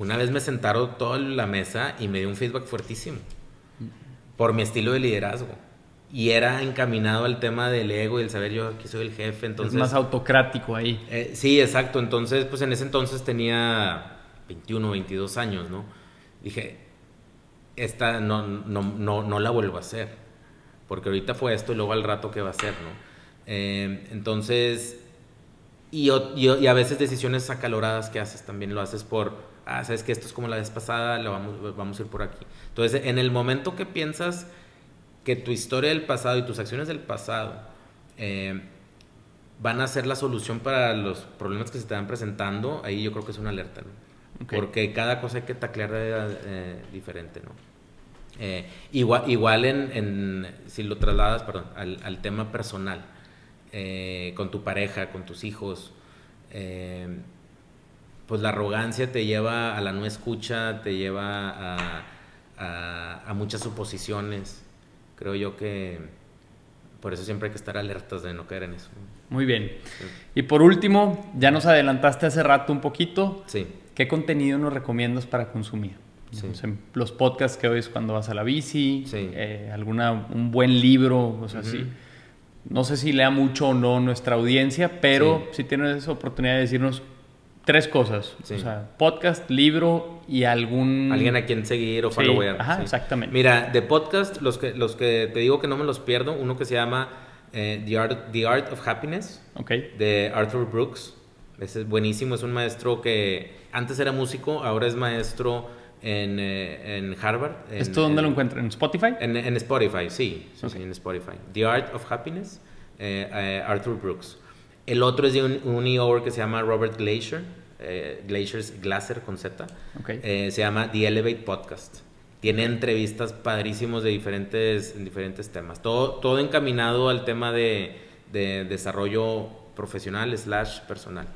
Speaker 1: una vez me sentaron toda la mesa y me dio un feedback fuertísimo por mi estilo de liderazgo. Y era encaminado al tema del ego y el saber yo aquí soy el jefe. Entonces,
Speaker 2: es más autocrático ahí.
Speaker 1: Eh, sí, exacto. Entonces, pues en ese entonces tenía 21, 22 años, ¿no? Dije, esta no, no, no, no, la vuelvo a hacer. Porque ahorita fue esto y luego al rato qué va a ser, ¿no? Eh, entonces, y, y, a veces decisiones acaloradas que haces también lo haces por, ah, sabes que esto es como la vez pasada, lo vamos, vamos a ir por aquí. Entonces, en el momento que piensas que tu historia del pasado y tus acciones del pasado eh, van a ser la solución para los problemas que se te van presentando, ahí yo creo que es una alerta, ¿no? Porque cada cosa hay que taclear eh, diferente, ¿no? Eh, igual igual en, si lo trasladas, perdón, al, tema personal, eh, con tu pareja, con tus hijos, pues la arrogancia te lleva a la no escucha, te lleva a, a, muchas suposiciones. Creo yo que por eso siempre hay que estar alertas de no caer en eso.
Speaker 2: Muy bien. Y por último, ya nos adelantaste hace rato un poquito.
Speaker 1: Sí.
Speaker 2: ¿Qué contenido nos recomiendas para consumir? los podcasts que oyes cuando vas a la bici, eh, alguna, un buen libro, o sea, sí. No sé si lea mucho o no nuestra audiencia, pero si tienes esa oportunidad de decirnos tres cosas. O sea, podcast, libro y algún...
Speaker 1: Alguien a quien seguir o follower.
Speaker 2: Ajá, exactamente.
Speaker 1: Mira, de podcast, los que, los que te digo que no me los pierdo, uno que se llama eh, The, Art, The Art of Happiness,
Speaker 2: okay.
Speaker 1: de Arthur Brooks. Ese es buenísimo, es un maestro que antes era músico, ahora es maestro en, eh, en Harvard.
Speaker 2: ¿Esto dónde lo encuentran? ¿En Spotify?
Speaker 1: En, en Spotify, sí, sí, en Spotify. The Art of Happiness, eh, eh, Arthur Brooks. El otro es de un, un EO que se llama Robert Glacier, eh, Glacier's Glaser con Z. Eh, se llama The Elevate Podcast. Tiene entrevistas padrísimos de diferentes, en diferentes temas. Todo, todo encaminado al tema de, de desarrollo profesional slash personal.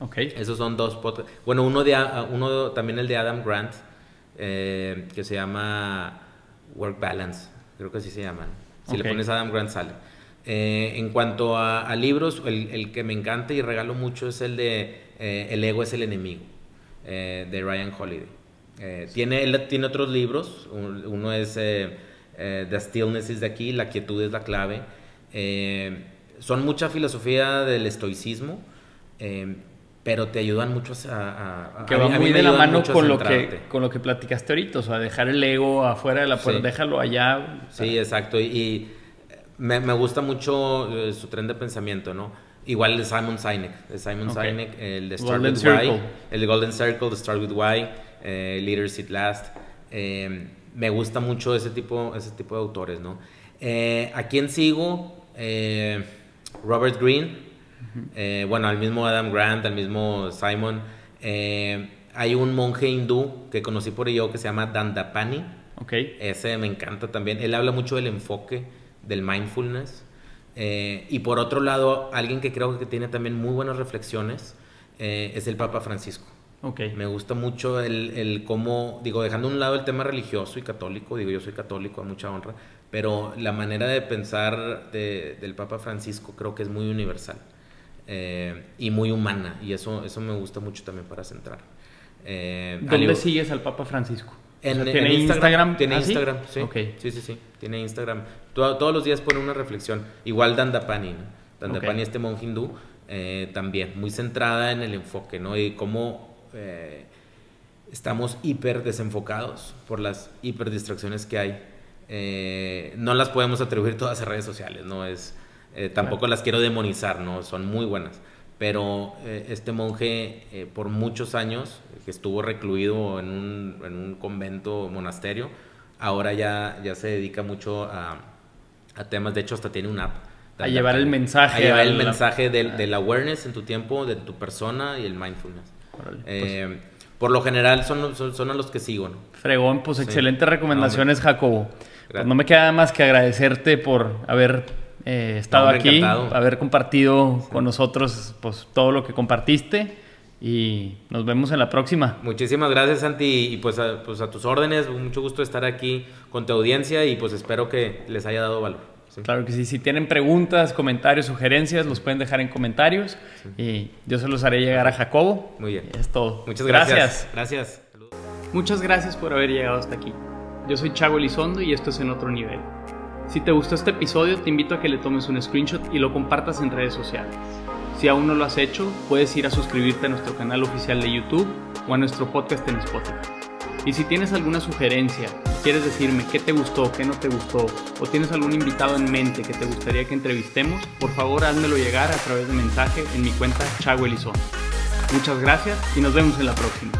Speaker 2: Ok.
Speaker 1: Esos son dos podcasts. Bueno, uno, de, a- uno también el de Adam Grant, eh, que se llama Work Balance, creo que así se llaman. Si le pones Adam Grant sale. Eh, en cuanto a, a libros, el, el que me encanta y regalo mucho es el de eh, El ego es el enemigo, eh, de Ryan Holiday. Tiene, él tiene otros libros, un- uno es The Stillness is the Key, La quietud es la clave. Son mucha filosofía del estoicismo, pero te ayudan mucho a...
Speaker 2: Que va
Speaker 1: mí- a mí
Speaker 2: muy de la mano con lo, que, con lo que platicaste ahorita, o sea, dejar el ego afuera de la puerta,
Speaker 1: Sí.
Speaker 2: déjalo allá.
Speaker 1: Sí, exacto. Y, y me, me gusta mucho eh, su tren de pensamiento, ¿no? Igual el de Simon Sinek, de Simon
Speaker 2: Ok.
Speaker 1: Sinek, el de Start
Speaker 2: Golden
Speaker 1: with
Speaker 2: Circle.
Speaker 1: Why, el de Golden Circle, de Start with Why, eh, Leaders It Last. Eh, me gusta mucho ese tipo, ese tipo de autores, ¿no? Eh, ¿A quién sigo? Robert Greene, eh, bueno, al mismo Adam Grant, al mismo Simon. Hay un monje hindú que conocí por ello que se llama Dandapani.
Speaker 2: Ok.
Speaker 1: Ese me encanta también. Él habla mucho del enfoque, del mindfulness. Eh, y por otro lado, alguien que creo que tiene también muy buenas reflexiones eh, es el Papa Francisco.
Speaker 2: Ok.
Speaker 1: Me gusta mucho el, el cómo, digo, dejando a un lado el tema religioso y católico, digo, yo soy católico a mucha honra, pero la manera de pensar de- del Papa Francisco creo que es muy universal eh, y muy humana, y eso, eso me gusta mucho también para centrar. Eh, al
Speaker 2: ¿Dónde sigues al Papa Francisco? O
Speaker 1: en
Speaker 2: ¿Tiene Instagram?
Speaker 1: Tiene
Speaker 2: ¿Ah?
Speaker 1: Instagram, sí. Sí, sí, sí. Tiene Instagram. Todo- todos los días pone una reflexión. Igual Dandapani, ¿no? Dandapani,
Speaker 2: Ok.
Speaker 1: este monje hindú, eh, también muy centrada en el enfoque, ¿no? Y cómo eh, estamos hiper desenfocados por las hiper distracciones que hay. Eh, no las podemos atribuir todas a redes sociales, ¿no? Es, eh, tampoco
Speaker 2: Claro.
Speaker 1: las quiero demonizar, ¿no? Son muy buenas. Pero eh, este monje, eh, por muchos años, que estuvo recluido en un, en un convento, monasterio, ahora ya, ya se dedica mucho a, a temas, de hecho hasta tiene una app.
Speaker 2: A llevar el mensaje
Speaker 1: A llevar el mensaje del,
Speaker 2: Ah.
Speaker 1: del awareness en tu tiempo, de tu persona y el mindfulness.
Speaker 2: Órale, pues,
Speaker 1: Eh, por lo general son, son, son a los que sigo, ¿no?
Speaker 2: Fregón, pues
Speaker 1: Sí.
Speaker 2: excelentes recomendaciones, Jacobo. Pues no me queda más que agradecerte por haber eh, estado
Speaker 1: hombre,
Speaker 2: aquí,
Speaker 1: encantado.
Speaker 2: haber compartido con nosotros pues todo lo que compartiste y nos vemos en la próxima.
Speaker 1: Muchísimas gracias, Santi, y pues a, pues a tus órdenes, mucho gusto estar aquí con tu audiencia y pues espero que les haya dado valor. Sí.
Speaker 2: Claro que sí, si tienen preguntas, comentarios, sugerencias, los pueden dejar en comentarios y yo se los haré llegar a Jacobo.
Speaker 1: Muy bien.
Speaker 2: Y es todo.
Speaker 1: Muchas gracias. Gracias. Saludos.
Speaker 2: Muchas gracias por haber llegado hasta aquí. Yo soy Chago Elizondo y esto es En Otro Nivel. Si te gustó este episodio, te invito a que le tomes un screenshot y lo compartas en redes sociales. Si aún no lo has hecho, puedes ir a suscribirte a nuestro canal oficial de YouTube o a nuestro podcast en Spotify. Y si tienes alguna sugerencia, quieres decirme qué te gustó, qué no te gustó, o tienes algún invitado en mente que te gustaría que entrevistemos, por favor házmelo llegar a través de mensaje en mi cuenta Chago Elizondo. Muchas gracias y nos vemos en la próxima.